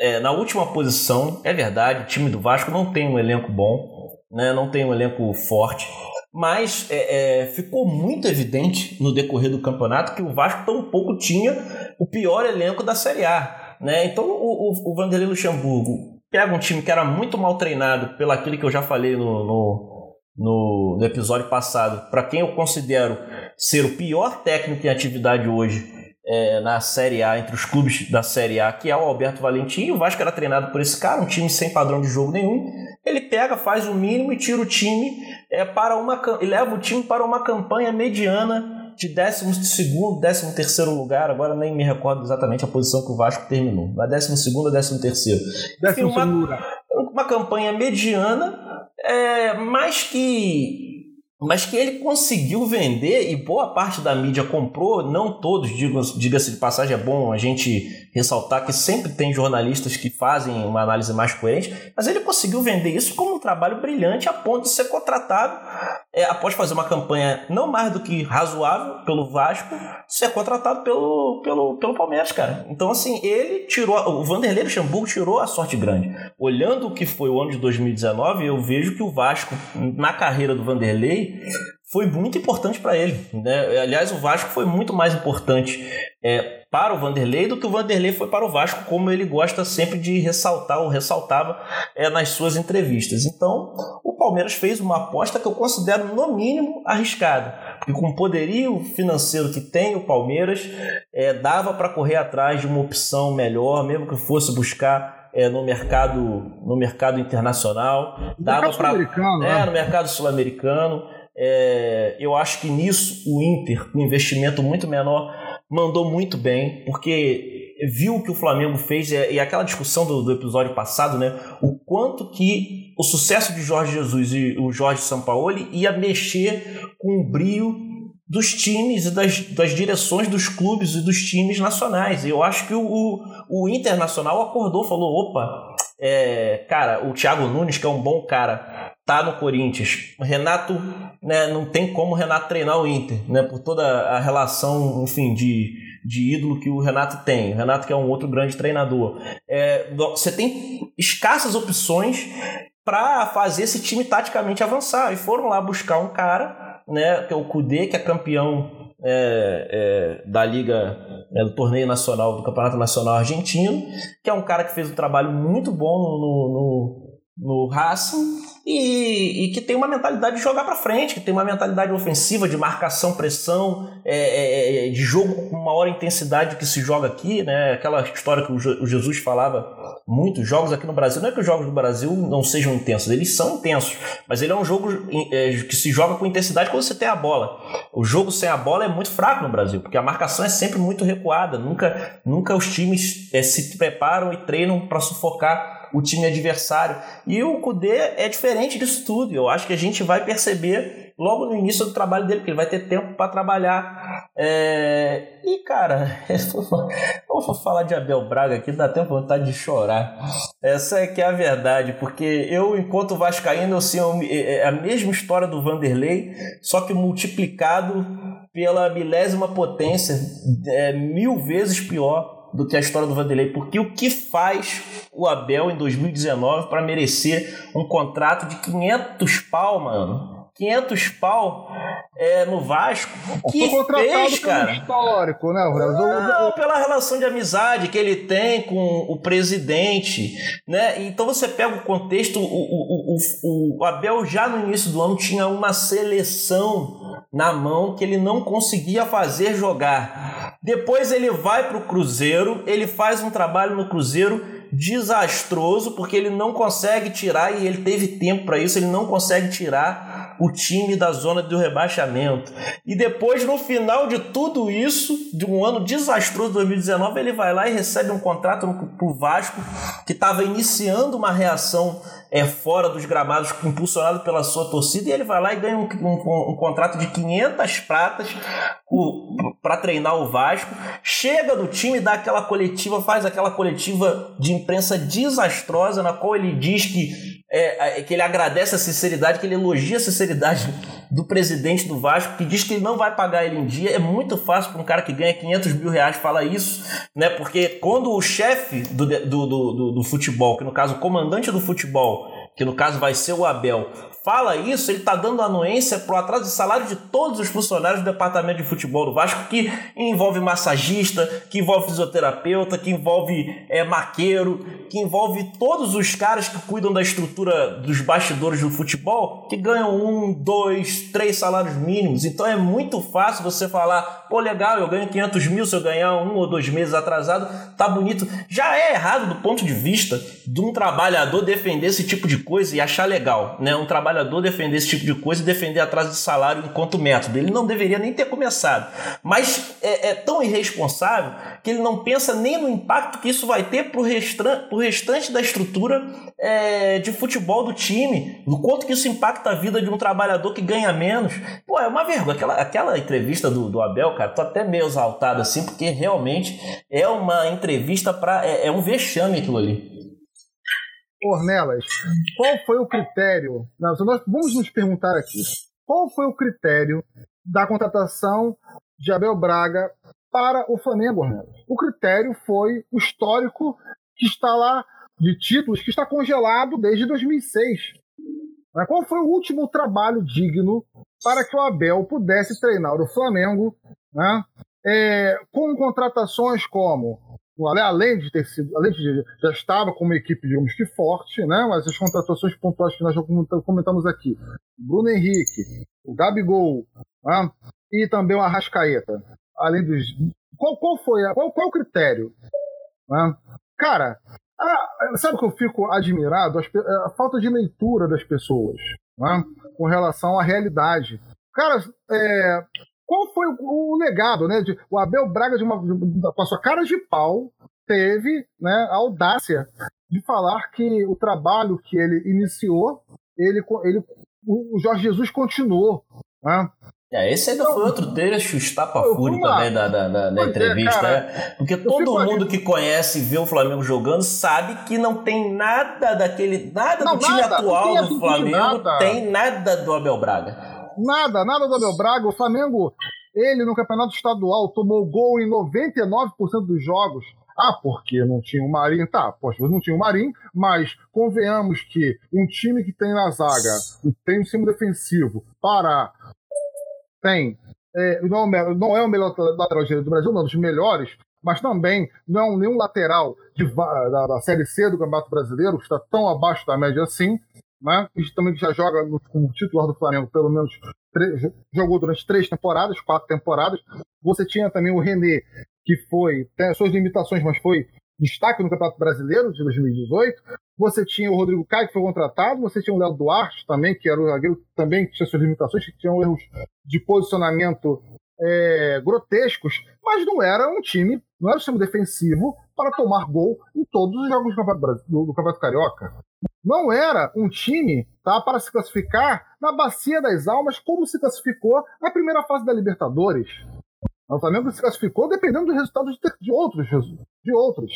é, na última posição, é verdade, o time do Vasco não tem um elenco bom, né? não tem um elenco forte, mas é, é, ficou muito evidente no decorrer do campeonato que o Vasco tampouco tinha o pior elenco da Série A. Né? Então o, o, o Vanderlei Luxemburgo pega um time que era muito mal treinado pelo aquilo que eu já falei no, no, no, no episódio passado, para quem eu considero ser o pior técnico em atividade hoje é, na Série A, entre os clubes da Série A, que é o Alberto Valentim. O Vasco era treinado por esse cara, um time sem padrão de jogo nenhum. Ele pega, faz o mínimo e tira o time é, para uma e leva o time para uma campanha mediana de 12 décimo terceiro lugar, agora nem me recordo exatamente a posição que o Vasco terminou, mas décimo segundo décimo terceiro. Décimo uma, uma campanha mediana, é, mas que mas que ele conseguiu vender e boa parte da mídia comprou, não todos, diga-se de passagem, é bom a gente ressaltar que sempre tem jornalistas que fazem uma análise mais coerente, mas ele conseguiu vender isso como um trabalho brilhante a ponto de ser contratado é, após fazer uma campanha não mais do que razoável pelo Vasco, ser contratado pelo, pelo, pelo Palmeiras, cara. Então, assim, ele tirou, o Vanderlei Luxemburgo tirou a sorte grande. Olhando o que foi o ano de 2019, eu vejo que o Vasco, na carreira do Vanderlei, foi muito importante para ele. Né? Aliás, o Vasco foi muito mais importante é, para o Vanderlei do que o Vanderlei foi para o Vasco, como ele gosta sempre de ressaltar ou ressaltava é, nas suas entrevistas. Então, o Palmeiras fez uma aposta que eu considero, no mínimo, arriscada. Porque com o poderio financeiro que tem o Palmeiras, é, dava para correr atrás de uma opção melhor, mesmo que fosse buscar é, no mercado no mercado internacional, no dava para é, né? no mercado sul-americano. É, eu acho que nisso o Inter, com um investimento muito menor, mandou muito bem, porque viu o que o Flamengo fez e aquela discussão do, do, episódio passado, né? O quanto que o sucesso de Jorge Jesus e o Jorge Sampaoli ia mexer com o brio dos times e das, das direções dos clubes e dos times nacionais. Eu acho que o, o, o Internacional acordou, falou: opa, é, cara, o Thiago Nunes, que é um bom cara, tá no Corinthians. Renato, né, não tem como o Renato treinar o Inter, né, por toda a relação, enfim, de, de ídolo que o Renato tem. O Renato que é um outro grande treinador. É, você tem escassas opções para fazer esse time taticamente avançar. E foram lá buscar um cara, né, que é o Cudê, que é campeão é, é, da Liga, né, do Torneio Nacional, do Campeonato Nacional Argentino, que é um cara que fez um trabalho muito bom no, no, no Racing e, e, que tem uma mentalidade de jogar para frente, que tem uma mentalidade ofensiva de marcação, pressão, é, é, é, de jogo com maior intensidade que se joga aqui, né? Aquela história que o Jesus falava muito, jogos aqui no Brasil, não é que os jogos do Brasil não sejam intensos, eles são intensos, mas ele é um jogo é, que se joga com intensidade quando você tem a bola. O jogo sem a bola é muito fraco no Brasil, porque a marcação é sempre muito recuada, nunca, nunca os times é, se preparam e treinam para sufocar o time adversário. E o Kudê é diferente disso tudo. Eu acho que a gente vai perceber logo no início do trabalho dele, porque ele vai ter tempo para trabalhar. É... E, cara, *laughs* eu vou falar de Abel Braga aqui, dá até vontade de chorar. Essa é que é a verdade, porque eu, enquanto Vascaíno, é, é a mesma história do Vanderlei, só que multiplicado pela milésima potência, é, mil vezes pior do que a história do Vanderlei, porque o que faz o Abel em 2019 para merecer um contrato de 500 pau, mano? 500 pau é, no Vasco. O que fez, cara? histórico, né, Não, pela relação de amizade que ele tem com o presidente, né? Então você pega o contexto, o, o, o, o Abel já no início do ano tinha uma seleção na mão que ele não conseguia fazer jogar. Depois ele vai para o Cruzeiro, ele faz um trabalho no Cruzeiro desastroso porque ele não consegue tirar e ele teve tempo para isso, ele não consegue tirar o time da zona do rebaixamento. E depois, no final de tudo isso, de um ano desastroso 2019, ele vai lá e recebe um contrato para o Vasco, que estava iniciando uma reação é, fora dos gramados, impulsionado pela sua torcida, e ele vai lá e ganha um, um, um contrato de 500 pratas para treinar o Vasco. Chega do time, dá aquela coletiva, faz aquela coletiva de imprensa desastrosa, na qual ele diz que é, é, que ele agradece a sinceridade, que ele elogia a sinceridade do presidente do Vasco, que diz que ele não vai pagar ele em dia. É muito fácil para um cara que ganha 500 mil reais falar isso, né? Porque quando o chefe do, do, do, do, do futebol, que no caso o comandante do futebol, que no caso vai ser o Abel, fala isso, ele está dando anuência para o atraso de salário de todos os funcionários do departamento de futebol do Vasco, que envolve massagista, que envolve fisioterapeuta, que envolve é, maqueiro, que envolve todos os caras que cuidam da estrutura dos bastidores do futebol, que ganham um, dois, três salários mínimos. Então é muito fácil você falar, pô, legal, eu ganho 500 mil se eu ganhar um ou dois meses atrasado, tá bonito. Já é errado do ponto de vista de um trabalhador defender esse tipo de coisa e achar legal, né? Um trabalhador trabalhador defender esse tipo de coisa e defender atraso de salário enquanto método. Ele não deveria nem ter começado. Mas é, é tão irresponsável que ele não pensa nem no impacto que isso vai ter para o restante da estrutura é, de futebol do time, no quanto que isso impacta a vida de um trabalhador que ganha menos. Pô, é uma vergonha. Aquela, aquela entrevista do, do Abel, cara, tô até meio exaltado assim, porque realmente é uma entrevista para. É, é um vexame aquilo ali. Ornelas, qual foi o critério? Nós vamos nos perguntar aqui. Qual foi o critério da contratação de Abel Braga para o Flamengo, Ornelas? O critério foi o histórico que está lá de títulos que está congelado desde 2006. Qual foi o último trabalho digno para que o Abel pudesse treinar o Flamengo né, é, com contratações como além de ter sido, além de já estava com uma equipe, digamos que forte, né? Mas as contratações pontuais que nós já comentamos aqui, Bruno Henrique, o Gabigol, né? e também o Arrascaeta. Além dos, qual, qual foi, a, qual, qual o critério? Né? Cara, a, sabe que eu fico admirado? A, a, falta de leitura das pessoas, né? Com relação à realidade. Cara, é, qual foi o, o legado, né? De, o Abel Braga, de uma, de, com a sua cara de pau, teve né, a audácia de falar que o trabalho que ele iniciou, ele, ele, o Jorge Jesus continuou. Né? É, esse ainda então, foi outro trecho estapafúrio também da, da, da, da é, entrevista, é, né? Porque todo mundo ali. que conhece e vê o Flamengo jogando sabe que não tem nada daquele. Nada não, do time nada, atual do Flamengo nada. tem nada do Abel Braga. Nada, nada do Abel Braga. O Flamengo, ele no campeonato estadual tomou gol em 99% dos jogos. Ah, porque não tinha o Marinho. Tá, poxa, não tinha o Marinho, mas convenhamos que um time que tem na zaga, tem um time defensivo, para. tem. É, não, é não, é o melhor lateral direito do Brasil, não, dos melhores, mas também não é nenhum lateral de, da, da Série C do Campeonato Brasileiro, que está tão abaixo da média assim né? E também já joga como titular do Flamengo, pelo menos jogou durante três temporadas, quatro temporadas. Você tinha também o René, que foi, tem as suas limitações, mas foi destaque no Campeonato Brasileiro de 2018. Você tinha o Rodrigo Caio, que foi contratado. Você tinha o Léo Duarte também, que era o zagueiro também que tinha suas limitações, que tinham erros de posicionamento é, grotescos, mas não era um time, não era um time defensivo para tomar gol em todos os jogos do Campeonato, do Campeonato Carioca não era um time tá, para se classificar na Bacia das Almas como se classificou na primeira fase da Libertadores. O Flamengo se classificou dependendo dos resultados de outros. De outros.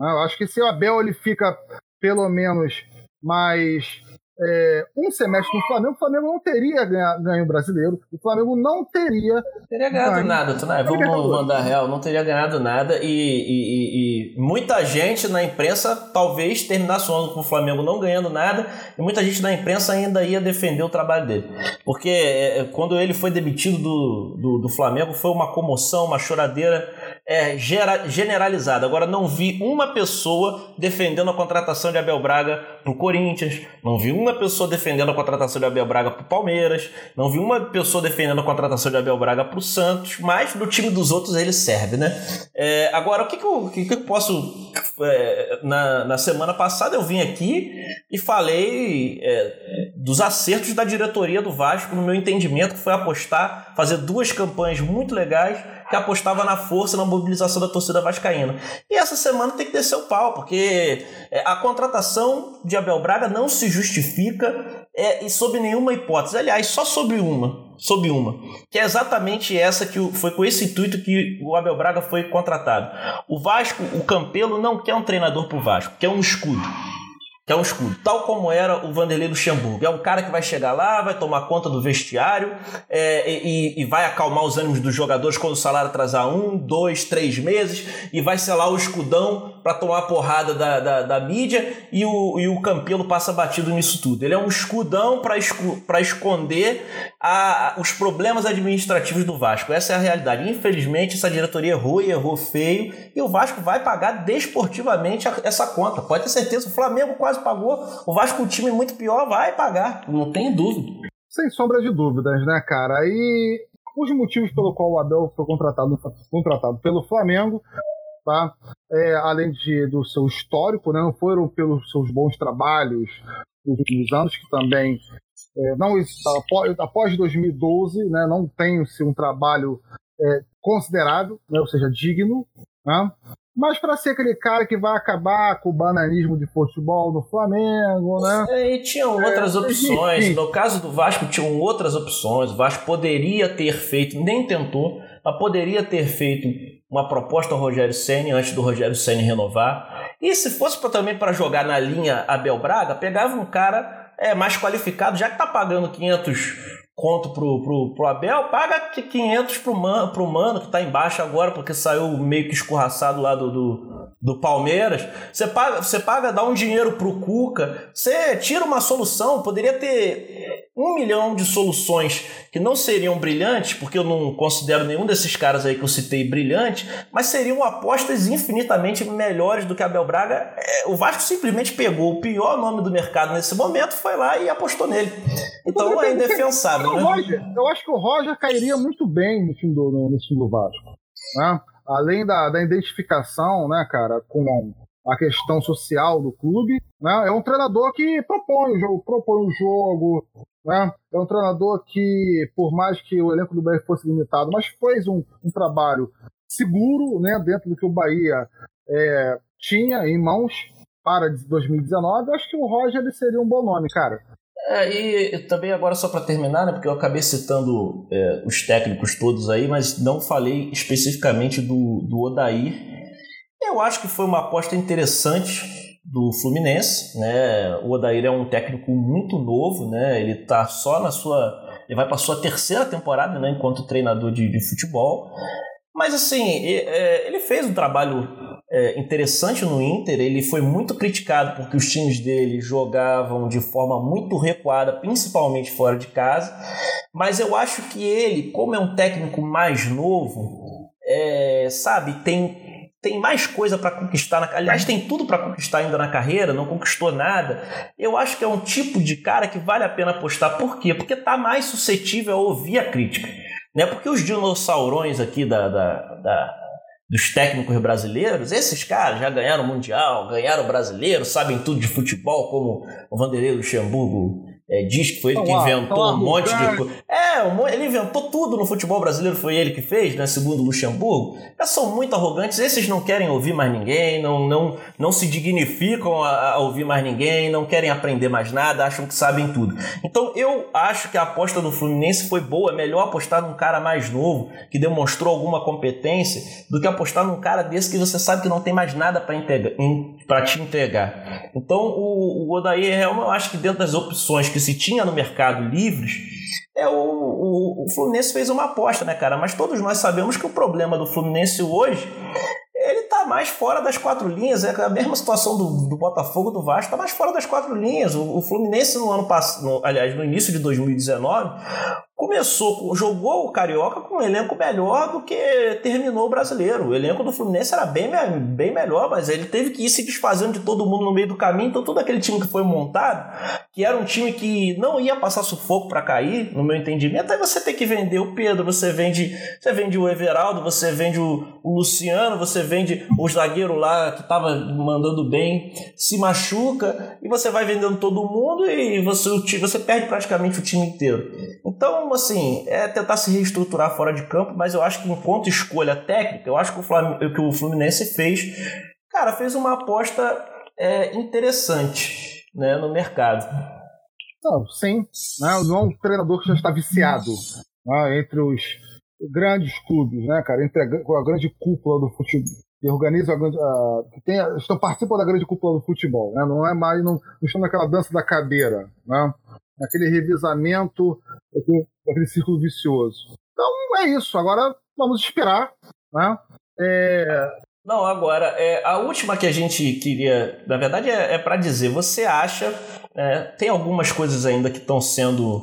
Ah, eu acho que se o Abel ele fica pelo menos mais é, um semestre no Flamengo, o Flamengo não teria ganho, ganho o brasileiro, o Flamengo não teria. Teria ganhado ganho, nada, Tunai. Vamos mandar real, não teria ganhado nada. E, e, e, muita gente na imprensa talvez terminasse o ano com o Flamengo não ganhando nada, e muita gente na imprensa ainda ia defender o trabalho dele. Porque é, é quando ele foi demitido do, do, do Flamengo, foi uma comoção, uma choradeira é, gera, generalizada. Agora, não vi uma pessoa defendendo a contratação de Abel Braga pro Corinthians, não vi uma pessoa defendendo a contratação de Abel Braga pro Palmeiras, não vi uma pessoa defendendo a contratação de Abel Braga pro Santos, mas no time dos outros ele serve, né? É, agora, o que, que, eu, que, que eu posso. É, na, na semana passada eu vim aqui e falei é, dos acertos da diretoria do Vasco, no meu entendimento, que foi apostar, fazer duas campanhas muito legais que apostava na força, na mobilização da torcida vascaína. E essa semana tem que descer o pau, porque é, a contratação de Abel Braga não se justifica é, e sob nenhuma hipótese. Aliás, só sobre uma. Sob uma. Que é exatamente essa que foi com esse intuito que o Abel Braga foi contratado. O Vasco, o Campelo, não quer um treinador pro Vasco, quer um escudo. Que é um escudo, tal como era o Vanderlei Luxemburgo. É um cara que vai chegar lá, vai tomar conta do vestiário é, e, e, vai acalmar os ânimos dos jogadores quando o salário atrasar um, dois, três meses e vai lá o escudão para tomar a porrada da, da, da, mídia e o, e o Campelo passa batido nisso tudo. Ele é um escudão para esco, esconder a, os problemas administrativos do Vasco. Essa é a realidade. Infelizmente, essa diretoria errou e errou feio e o Vasco vai pagar desportivamente essa conta. Pode ter certeza, o Flamengo quase quase pagou. O Vasco, um time muito pior, vai pagar, não tem dúvida. Sem sombra de dúvidas, né, cara? E os motivos pelo qual o Abel foi contratado, contratado pelo Flamengo, tá? É, além de, do seu histórico, né, não foram pelos seus bons trabalhos nos últimos anos, que também é, não após, após 2012, né, não tem-se um trabalho é, considerável, né, ou seja, digno, né? Mas para ser aquele cara que vai acabar com o bananismo de futebol no Flamengo, né? É, e tinham outras é, opções. Enfim. No caso do Vasco, tinham outras opções. O Vasco poderia ter feito, nem tentou, mas poderia ter feito uma proposta ao Rogério Senna antes do Rogério Senna renovar. E se fosse pra, também para jogar na linha Abel Braga, pegava um cara é, mais qualificado, já que tá pagando 500 conto pro, pro, pro Abel, paga 500 pro, man, pro Mano, que tá embaixo agora, porque saiu meio que escorraçado lá do, do, do Palmeiras. Você paga, você paga, dá um dinheiro pro Cuca, você tira uma solução, poderia ter um milhão de soluções que não seriam brilhantes, porque eu não considero nenhum desses caras aí que eu citei brilhante, mas seriam apostas infinitamente melhores do que Abel Braga. É, o Vasco simplesmente pegou o pior nome do mercado nesse momento, foi lá e apostou nele. Então é indefensável. Né? Roger, eu acho que o Roger cairia muito bem no time do, no, no time do Vasco. Né? Além da, da identificação, né, cara, com a questão social do clube, né? É um treinador que propõe o jogo, propõe o jogo, né? É um treinador que, por mais que o elenco do Bahia fosse limitado, mas fez um, um trabalho seguro, né, dentro do que o Bahia é, tinha em mãos para 2019. Acho que o Roger seria um bom nome, cara. É, e também agora só para terminar, né, porque eu acabei citando é, os técnicos todos aí, mas não falei especificamente do, do Odair. Eu acho que foi uma aposta interessante do Fluminense, né? O Odair é um técnico muito novo, né? Ele tá só na sua, ele vai para sua terceira temporada, né, enquanto treinador de, de futebol. Mas assim, é, ele fez um trabalho é, interessante no Inter. Ele foi muito criticado porque os times dele jogavam de forma muito recuada, principalmente fora de casa. Mas eu acho que ele, como é um técnico mais novo, é, sabe, tem tem mais coisa para conquistar. Na... Aliás, tem tudo para conquistar ainda na carreira, não conquistou nada. Eu acho que é um tipo de cara que vale a pena apostar. Por quê? Porque tá mais suscetível a ouvir a crítica. Né? Porque os dinossauros aqui da, da, da dos técnicos brasileiros, esses caras já ganharam o Mundial, ganharam o brasileiro, sabem tudo de futebol, como o Vanderlei Luxemburgo é, diz que foi ele que inventou um monte de coisa. É, ele inventou tudo no futebol brasileiro, foi ele que fez, né? Segundo Luxemburgo. Eles são muito arrogantes, esses não querem ouvir mais ninguém, não, não, não se dignificam a, a, ouvir mais ninguém, não querem aprender mais nada, acham que sabem tudo. Então eu acho que a aposta do Fluminense foi boa, é melhor apostar num cara mais novo, que demonstrou alguma competência, do que apostar num cara desse que você sabe que não tem mais nada para te entregar. Então o, o Odair, eu acho que dentro das opções que se tinha no mercado livres, é o, o, o Fluminense fez uma aposta, né, cara? Mas todos nós sabemos que o problema do Fluminense hoje ele tá mais fora das quatro linhas. É a mesma situação do, do Botafogo, do Vasco, tá mais fora das quatro linhas. O, o Fluminense no ano passado, aliás, no início de 2019, começou, jogou o Carioca com um elenco melhor do que terminou o brasileiro. O elenco do Fluminense era bem, bem melhor, mas ele teve que ir se desfazendo de todo mundo no meio do caminho. Então, todo aquele time que foi montado, que era um time que não ia passar sufoco para cair, no meu entendimento, aí você tem que vender o Pedro, você vende, você vende o Everaldo, você vende o, o Luciano, você vende o zagueiro lá que tava mandando bem, se machuca, e você vai vendendo todo mundo e você, você perde praticamente o time inteiro. Então, então, assim, é tentar se reestruturar fora de campo, mas eu acho que enquanto escolha técnica, eu acho que o, Flam que o Fluminense fez, cara, fez uma aposta é, interessante né, no mercado. Não, sim, não, né, não é um treinador que já está viciado né, entre os grandes clubes, né, cara, entre a, grande cúpula do futebol que organizam a, a, que tem, estão participam da grande cúpula do futebol, né? Não é mais não, não estão naquela dança da cadeira, né? Naquele revisamento, aquele círculo vicioso. Então é isso. Agora vamos esperar, né? É... Não, agora, é, a última que a gente queria, na verdade, é, é para dizer, você acha, é, tem algumas coisas ainda que estão sendo,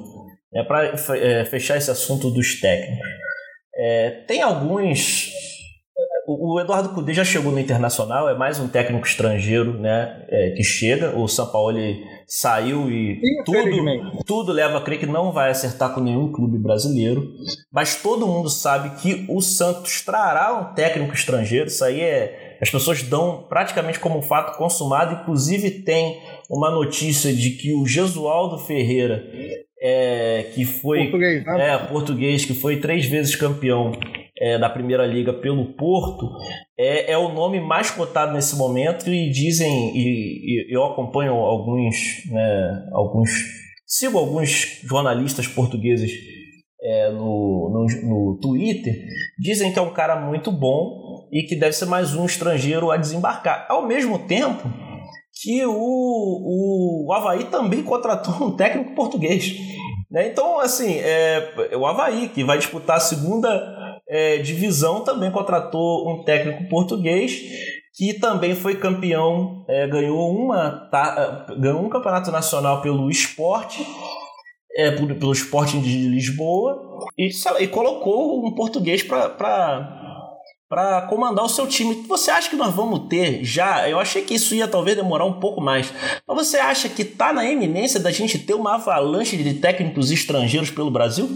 é, para é, fechar esse assunto dos técnicos, é, tem alguns o, Eduardo Cudê já chegou no Internacional, é mais um técnico estrangeiro né, é, que chega. O São Paulo saiu e tudo, tudo leva a crer que não vai acertar com nenhum clube brasileiro. Mas todo mundo sabe que o Santos trará um técnico estrangeiro. Isso aí é. As pessoas dão praticamente como um fato consumado. Inclusive, tem uma notícia de que o Gesualdo Ferreira é, que foi português, né? é, português, que foi três vezes campeão é, da Primeira Liga pelo Porto, é, é o nome mais cotado nesse momento e dizem, e, e eu acompanho alguns, né, alguns, sigo alguns jornalistas portugueses é, no, no, no Twitter, dizem que é um cara muito bom e que deve ser mais um estrangeiro a desembarcar. Ao mesmo tempo que o, o Havaí também contratou um técnico português. Né? Então, assim, é, o Havaí, que vai disputar a segunda é, divisão também contratou um técnico português que também foi campeão, é, ganhou, uma, tá, ganhou um campeonato nacional pelo esporte, é, pelo esporte de Lisboa, e, e colocou um português para para comandar o seu time. Você acha que nós vamos ter já? Eu achei que isso ia talvez demorar um pouco mais. Mas você acha que está na eminência da gente ter uma avalanche de técnicos estrangeiros pelo Brasil?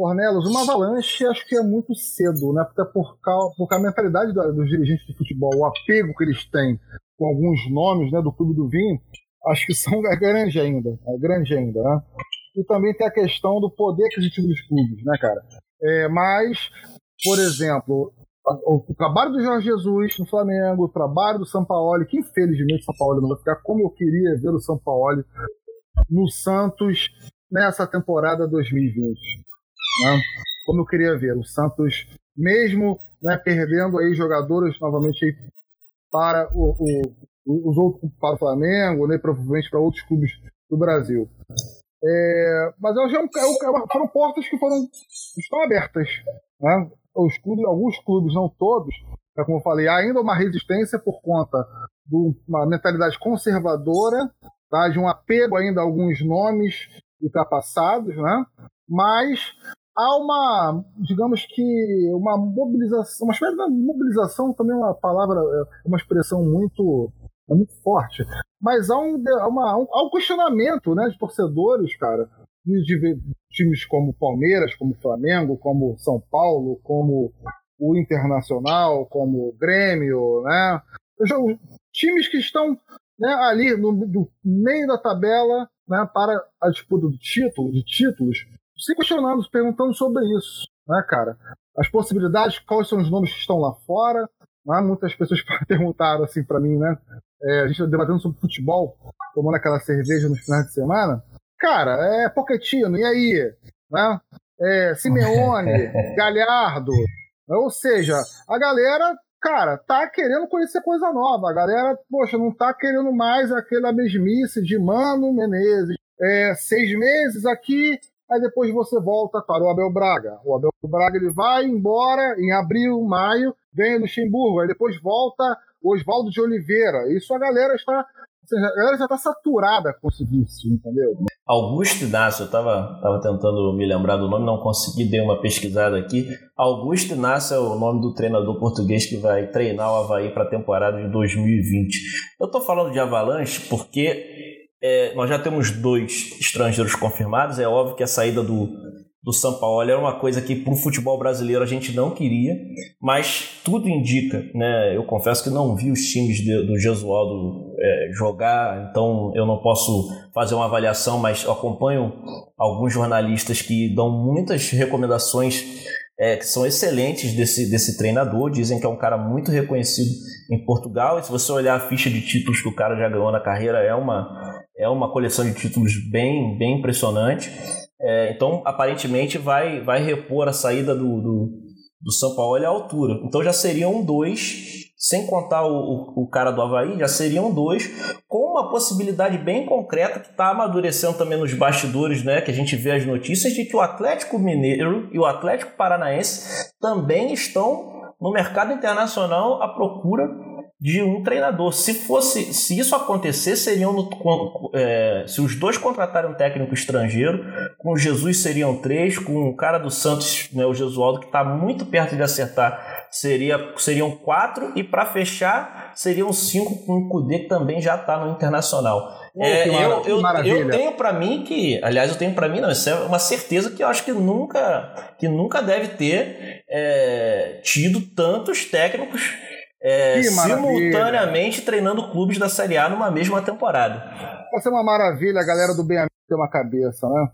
Cornelos, uma avalanche acho que é muito cedo, né? Porque por, causa, porque a mentalidade dos dirigentes de futebol, o apego que eles têm com alguns nomes né, do Clube do Vinho, acho que são *laughs* é grande ainda. É grande ainda, né? E também tem a questão do poder aquisitivo dos clubes, né, cara? É, mas, por exemplo, o, trabalho do Jorge Jesus no Flamengo, o trabalho do São Paulo, que infelizmente o São Paulo não vai ficar como eu queria ver o São Paulo no Santos nessa temporada 2020 né? como eu queria ver. O Santos, mesmo né, perdendo aí jogadores novamente para o, o, os outros para o Flamengo, né, provavelmente para outros clubes do Brasil. É, mas eu já, eu, foram portas que foram estão abertas. Né? Os clubes, alguns clubes, não todos, é como eu falei, há ainda uma resistência por conta de uma mentalidade conservadora, tá? de um apego ainda a alguns nomes ultrapassados, né? mas há uma, digamos que, uma mobilização, uma espécie de mobilização também é uma palavra, é uma expressão muito, muito forte, mas há um, uma, há um questionamento né, de torcedores, cara, de, de times como Palmeiras, como Flamengo, como São Paulo, como o Internacional, como o Grêmio, né? Times que estão né, ali no, no, meio da tabela né, para a disputa do título, de títulos, se questionando, se perguntando sobre isso, né, cara? As possibilidades, quais são os nomes que estão lá fora, né? Muitas pessoas *laughs* perguntaram assim para mim, né? É, a gente tá debatendo sobre futebol, tomando aquela cerveja nos finais de semana. Cara, é Pochettino, e aí? Né? É, Simeone, *laughs* Galhardo. Ou seja, a galera, cara, tá querendo conhecer coisa nova. A galera, poxa, não tá querendo mais aquela mesmice de Mano Menezes. É, seis meses aqui, aí depois você volta para o Abel Braga. O Abel Braga ele vai embora em abril, maio, vem no Luxemburgo, aí depois volta o Oswaldo de Oliveira. Isso a galera está a galera já está saturada com esse vício, entendeu? Augusto Inácio, eu estava tava tentando me lembrar do nome, não consegui, dei uma pesquisada aqui. Augusto Inácio é o nome do treinador português que vai treinar o Havaí para a temporada de 2020. Eu estou falando de Avalanche porque é, nós já temos dois estrangeiros confirmados. É óbvio que a saída do, do São Paulo era uma coisa que para o futebol brasileiro a gente não queria, mas tudo indica, né? Eu confesso que não vi os times de, do Jesualdo é, jogar, então eu não posso fazer uma avaliação, mas acompanho alguns jornalistas que dão muitas recomendações é, que são excelentes desse, desse treinador, dizem que é um cara muito reconhecido em Portugal, e se você olhar a ficha de títulos que o cara já ganhou na carreira, é uma, é uma coleção de títulos bem, bem impressionante. É, então, aparentemente, vai, vai repor a saída do, do, do São Paulo a altura. Então já seriam dois, sem contar o, o, o, cara do Havaí, já seriam dois, com uma possibilidade bem concreta que está amadurecendo também nos bastidores, né? Que a gente vê as notícias de que o Atlético Mineiro e o Atlético Paranaense também estão no mercado internacional à procura de um treinador. Se fosse, se isso acontecer, seriam no, é, se os dois contratarem um técnico estrangeiro, com o Jesus seriam três, com o cara do Santos, né, o Jesualdo, que está muito perto de acertar, seria, seriam quatro e para fechar seriam cinco com o Cudê que também já está no internacional. Oh, é, eu, eu, eu, tenho para mim que, aliás, eu tenho para mim não, isso é uma certeza que eu acho que nunca, que nunca deve ter é, tido tantos técnicos é, simultaneamente treinando clubes da Série A numa mesma temporada. Vai ser uma maravilha a galera do bem ter uma cabeça, né?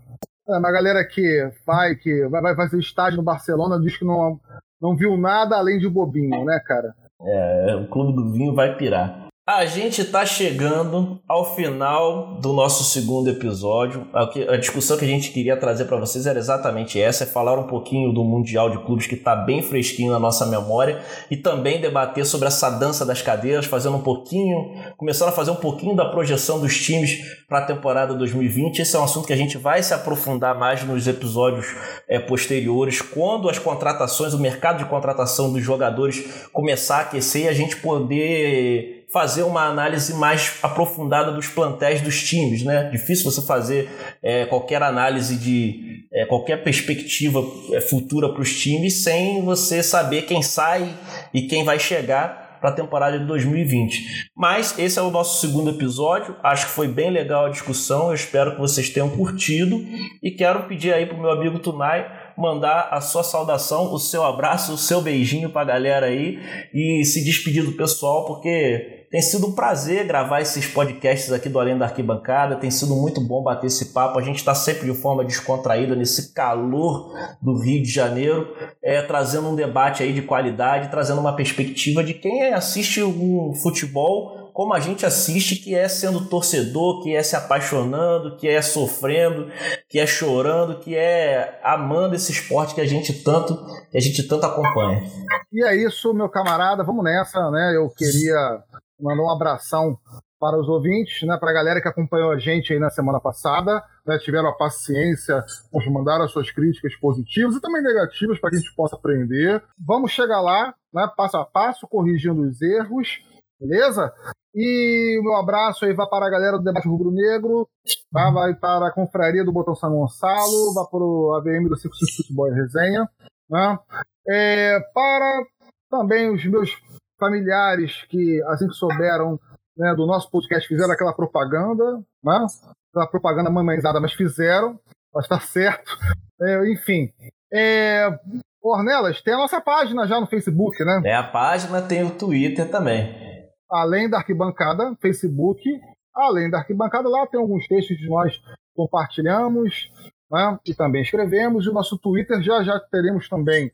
É, uma galera que vai, que vai, fazer estágio no Barcelona diz que não, não viu nada além de bobinho, né, cara? É, o clube do vinho vai pirar. A gente está chegando ao final do nosso segundo episódio. A discussão que a gente queria trazer para vocês era exatamente essa: é falar um pouquinho do Mundial de Clubes que está bem fresquinho na nossa memória e também debater sobre essa dança das cadeiras, fazendo um pouquinho, começando a fazer um pouquinho da projeção dos times para a temporada 2020. Esse é um assunto que a gente vai se aprofundar mais nos episódios é, posteriores, quando as contratações, o mercado de contratação dos jogadores começar a aquecer e a gente poder fazer uma análise mais aprofundada dos plantéis dos times, né? Difícil você fazer é, qualquer análise de é, qualquer perspectiva é, futura para os times sem você saber quem sai e quem vai chegar para a temporada de 2020. Mas esse é o nosso segundo episódio. Acho que foi bem legal a discussão. Eu espero que vocês tenham curtido e quero pedir aí para o meu amigo Tunai mandar a sua saudação, o seu abraço, o seu beijinho para a galera aí e se despedir do pessoal, porque tem sido um prazer gravar esses podcasts aqui do Além da Arquibancada. Tem sido muito bom bater esse papo. A gente está sempre de forma descontraída nesse calor do Rio de Janeiro, é, trazendo um debate aí de qualidade, trazendo uma perspectiva de quem assiste um futebol como a gente assiste, que é sendo torcedor, que é se apaixonando, que é sofrendo, que é chorando, que é amando esse esporte que a gente tanto, que a gente tanto acompanha. E é isso, meu camarada, vamos nessa, né? Eu queria mandar um abração para os ouvintes, né, para a galera que acompanhou a gente aí na semana passada, né, tiveram a paciência, nos mandaram as suas críticas positivas e também negativas para que a gente possa aprender. Vamos chegar lá, né, passo a passo, corrigindo os erros, beleza? E o meu abraço aí vai para a galera do Debate Rubro Negro, vai para a Confraria do Botão São Gonçalo, vai para o AVM do Circo Futebol e Resenha, né? É, para também os meus familiares que, assim que souberam né, do nosso podcast, fizeram aquela propaganda, né? aquela propaganda mamãezada, mas fizeram, mas está certo. É, enfim. É, Ornelas, tem a nossa página já no Facebook, né? É a página, tem o Twitter também. Além da arquibancada, Facebook. Além da arquibancada, lá tem alguns textos que nós compartilhamos né? e também escrevemos. E o nosso Twitter já já teremos também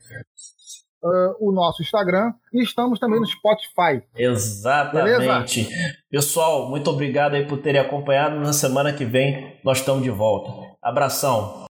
uh, o nosso Instagram e estamos também no Spotify. Exatamente. Beleza? Pessoal, muito obrigado aí por terem acompanhado. Na semana que vem nós estamos de volta. Abração.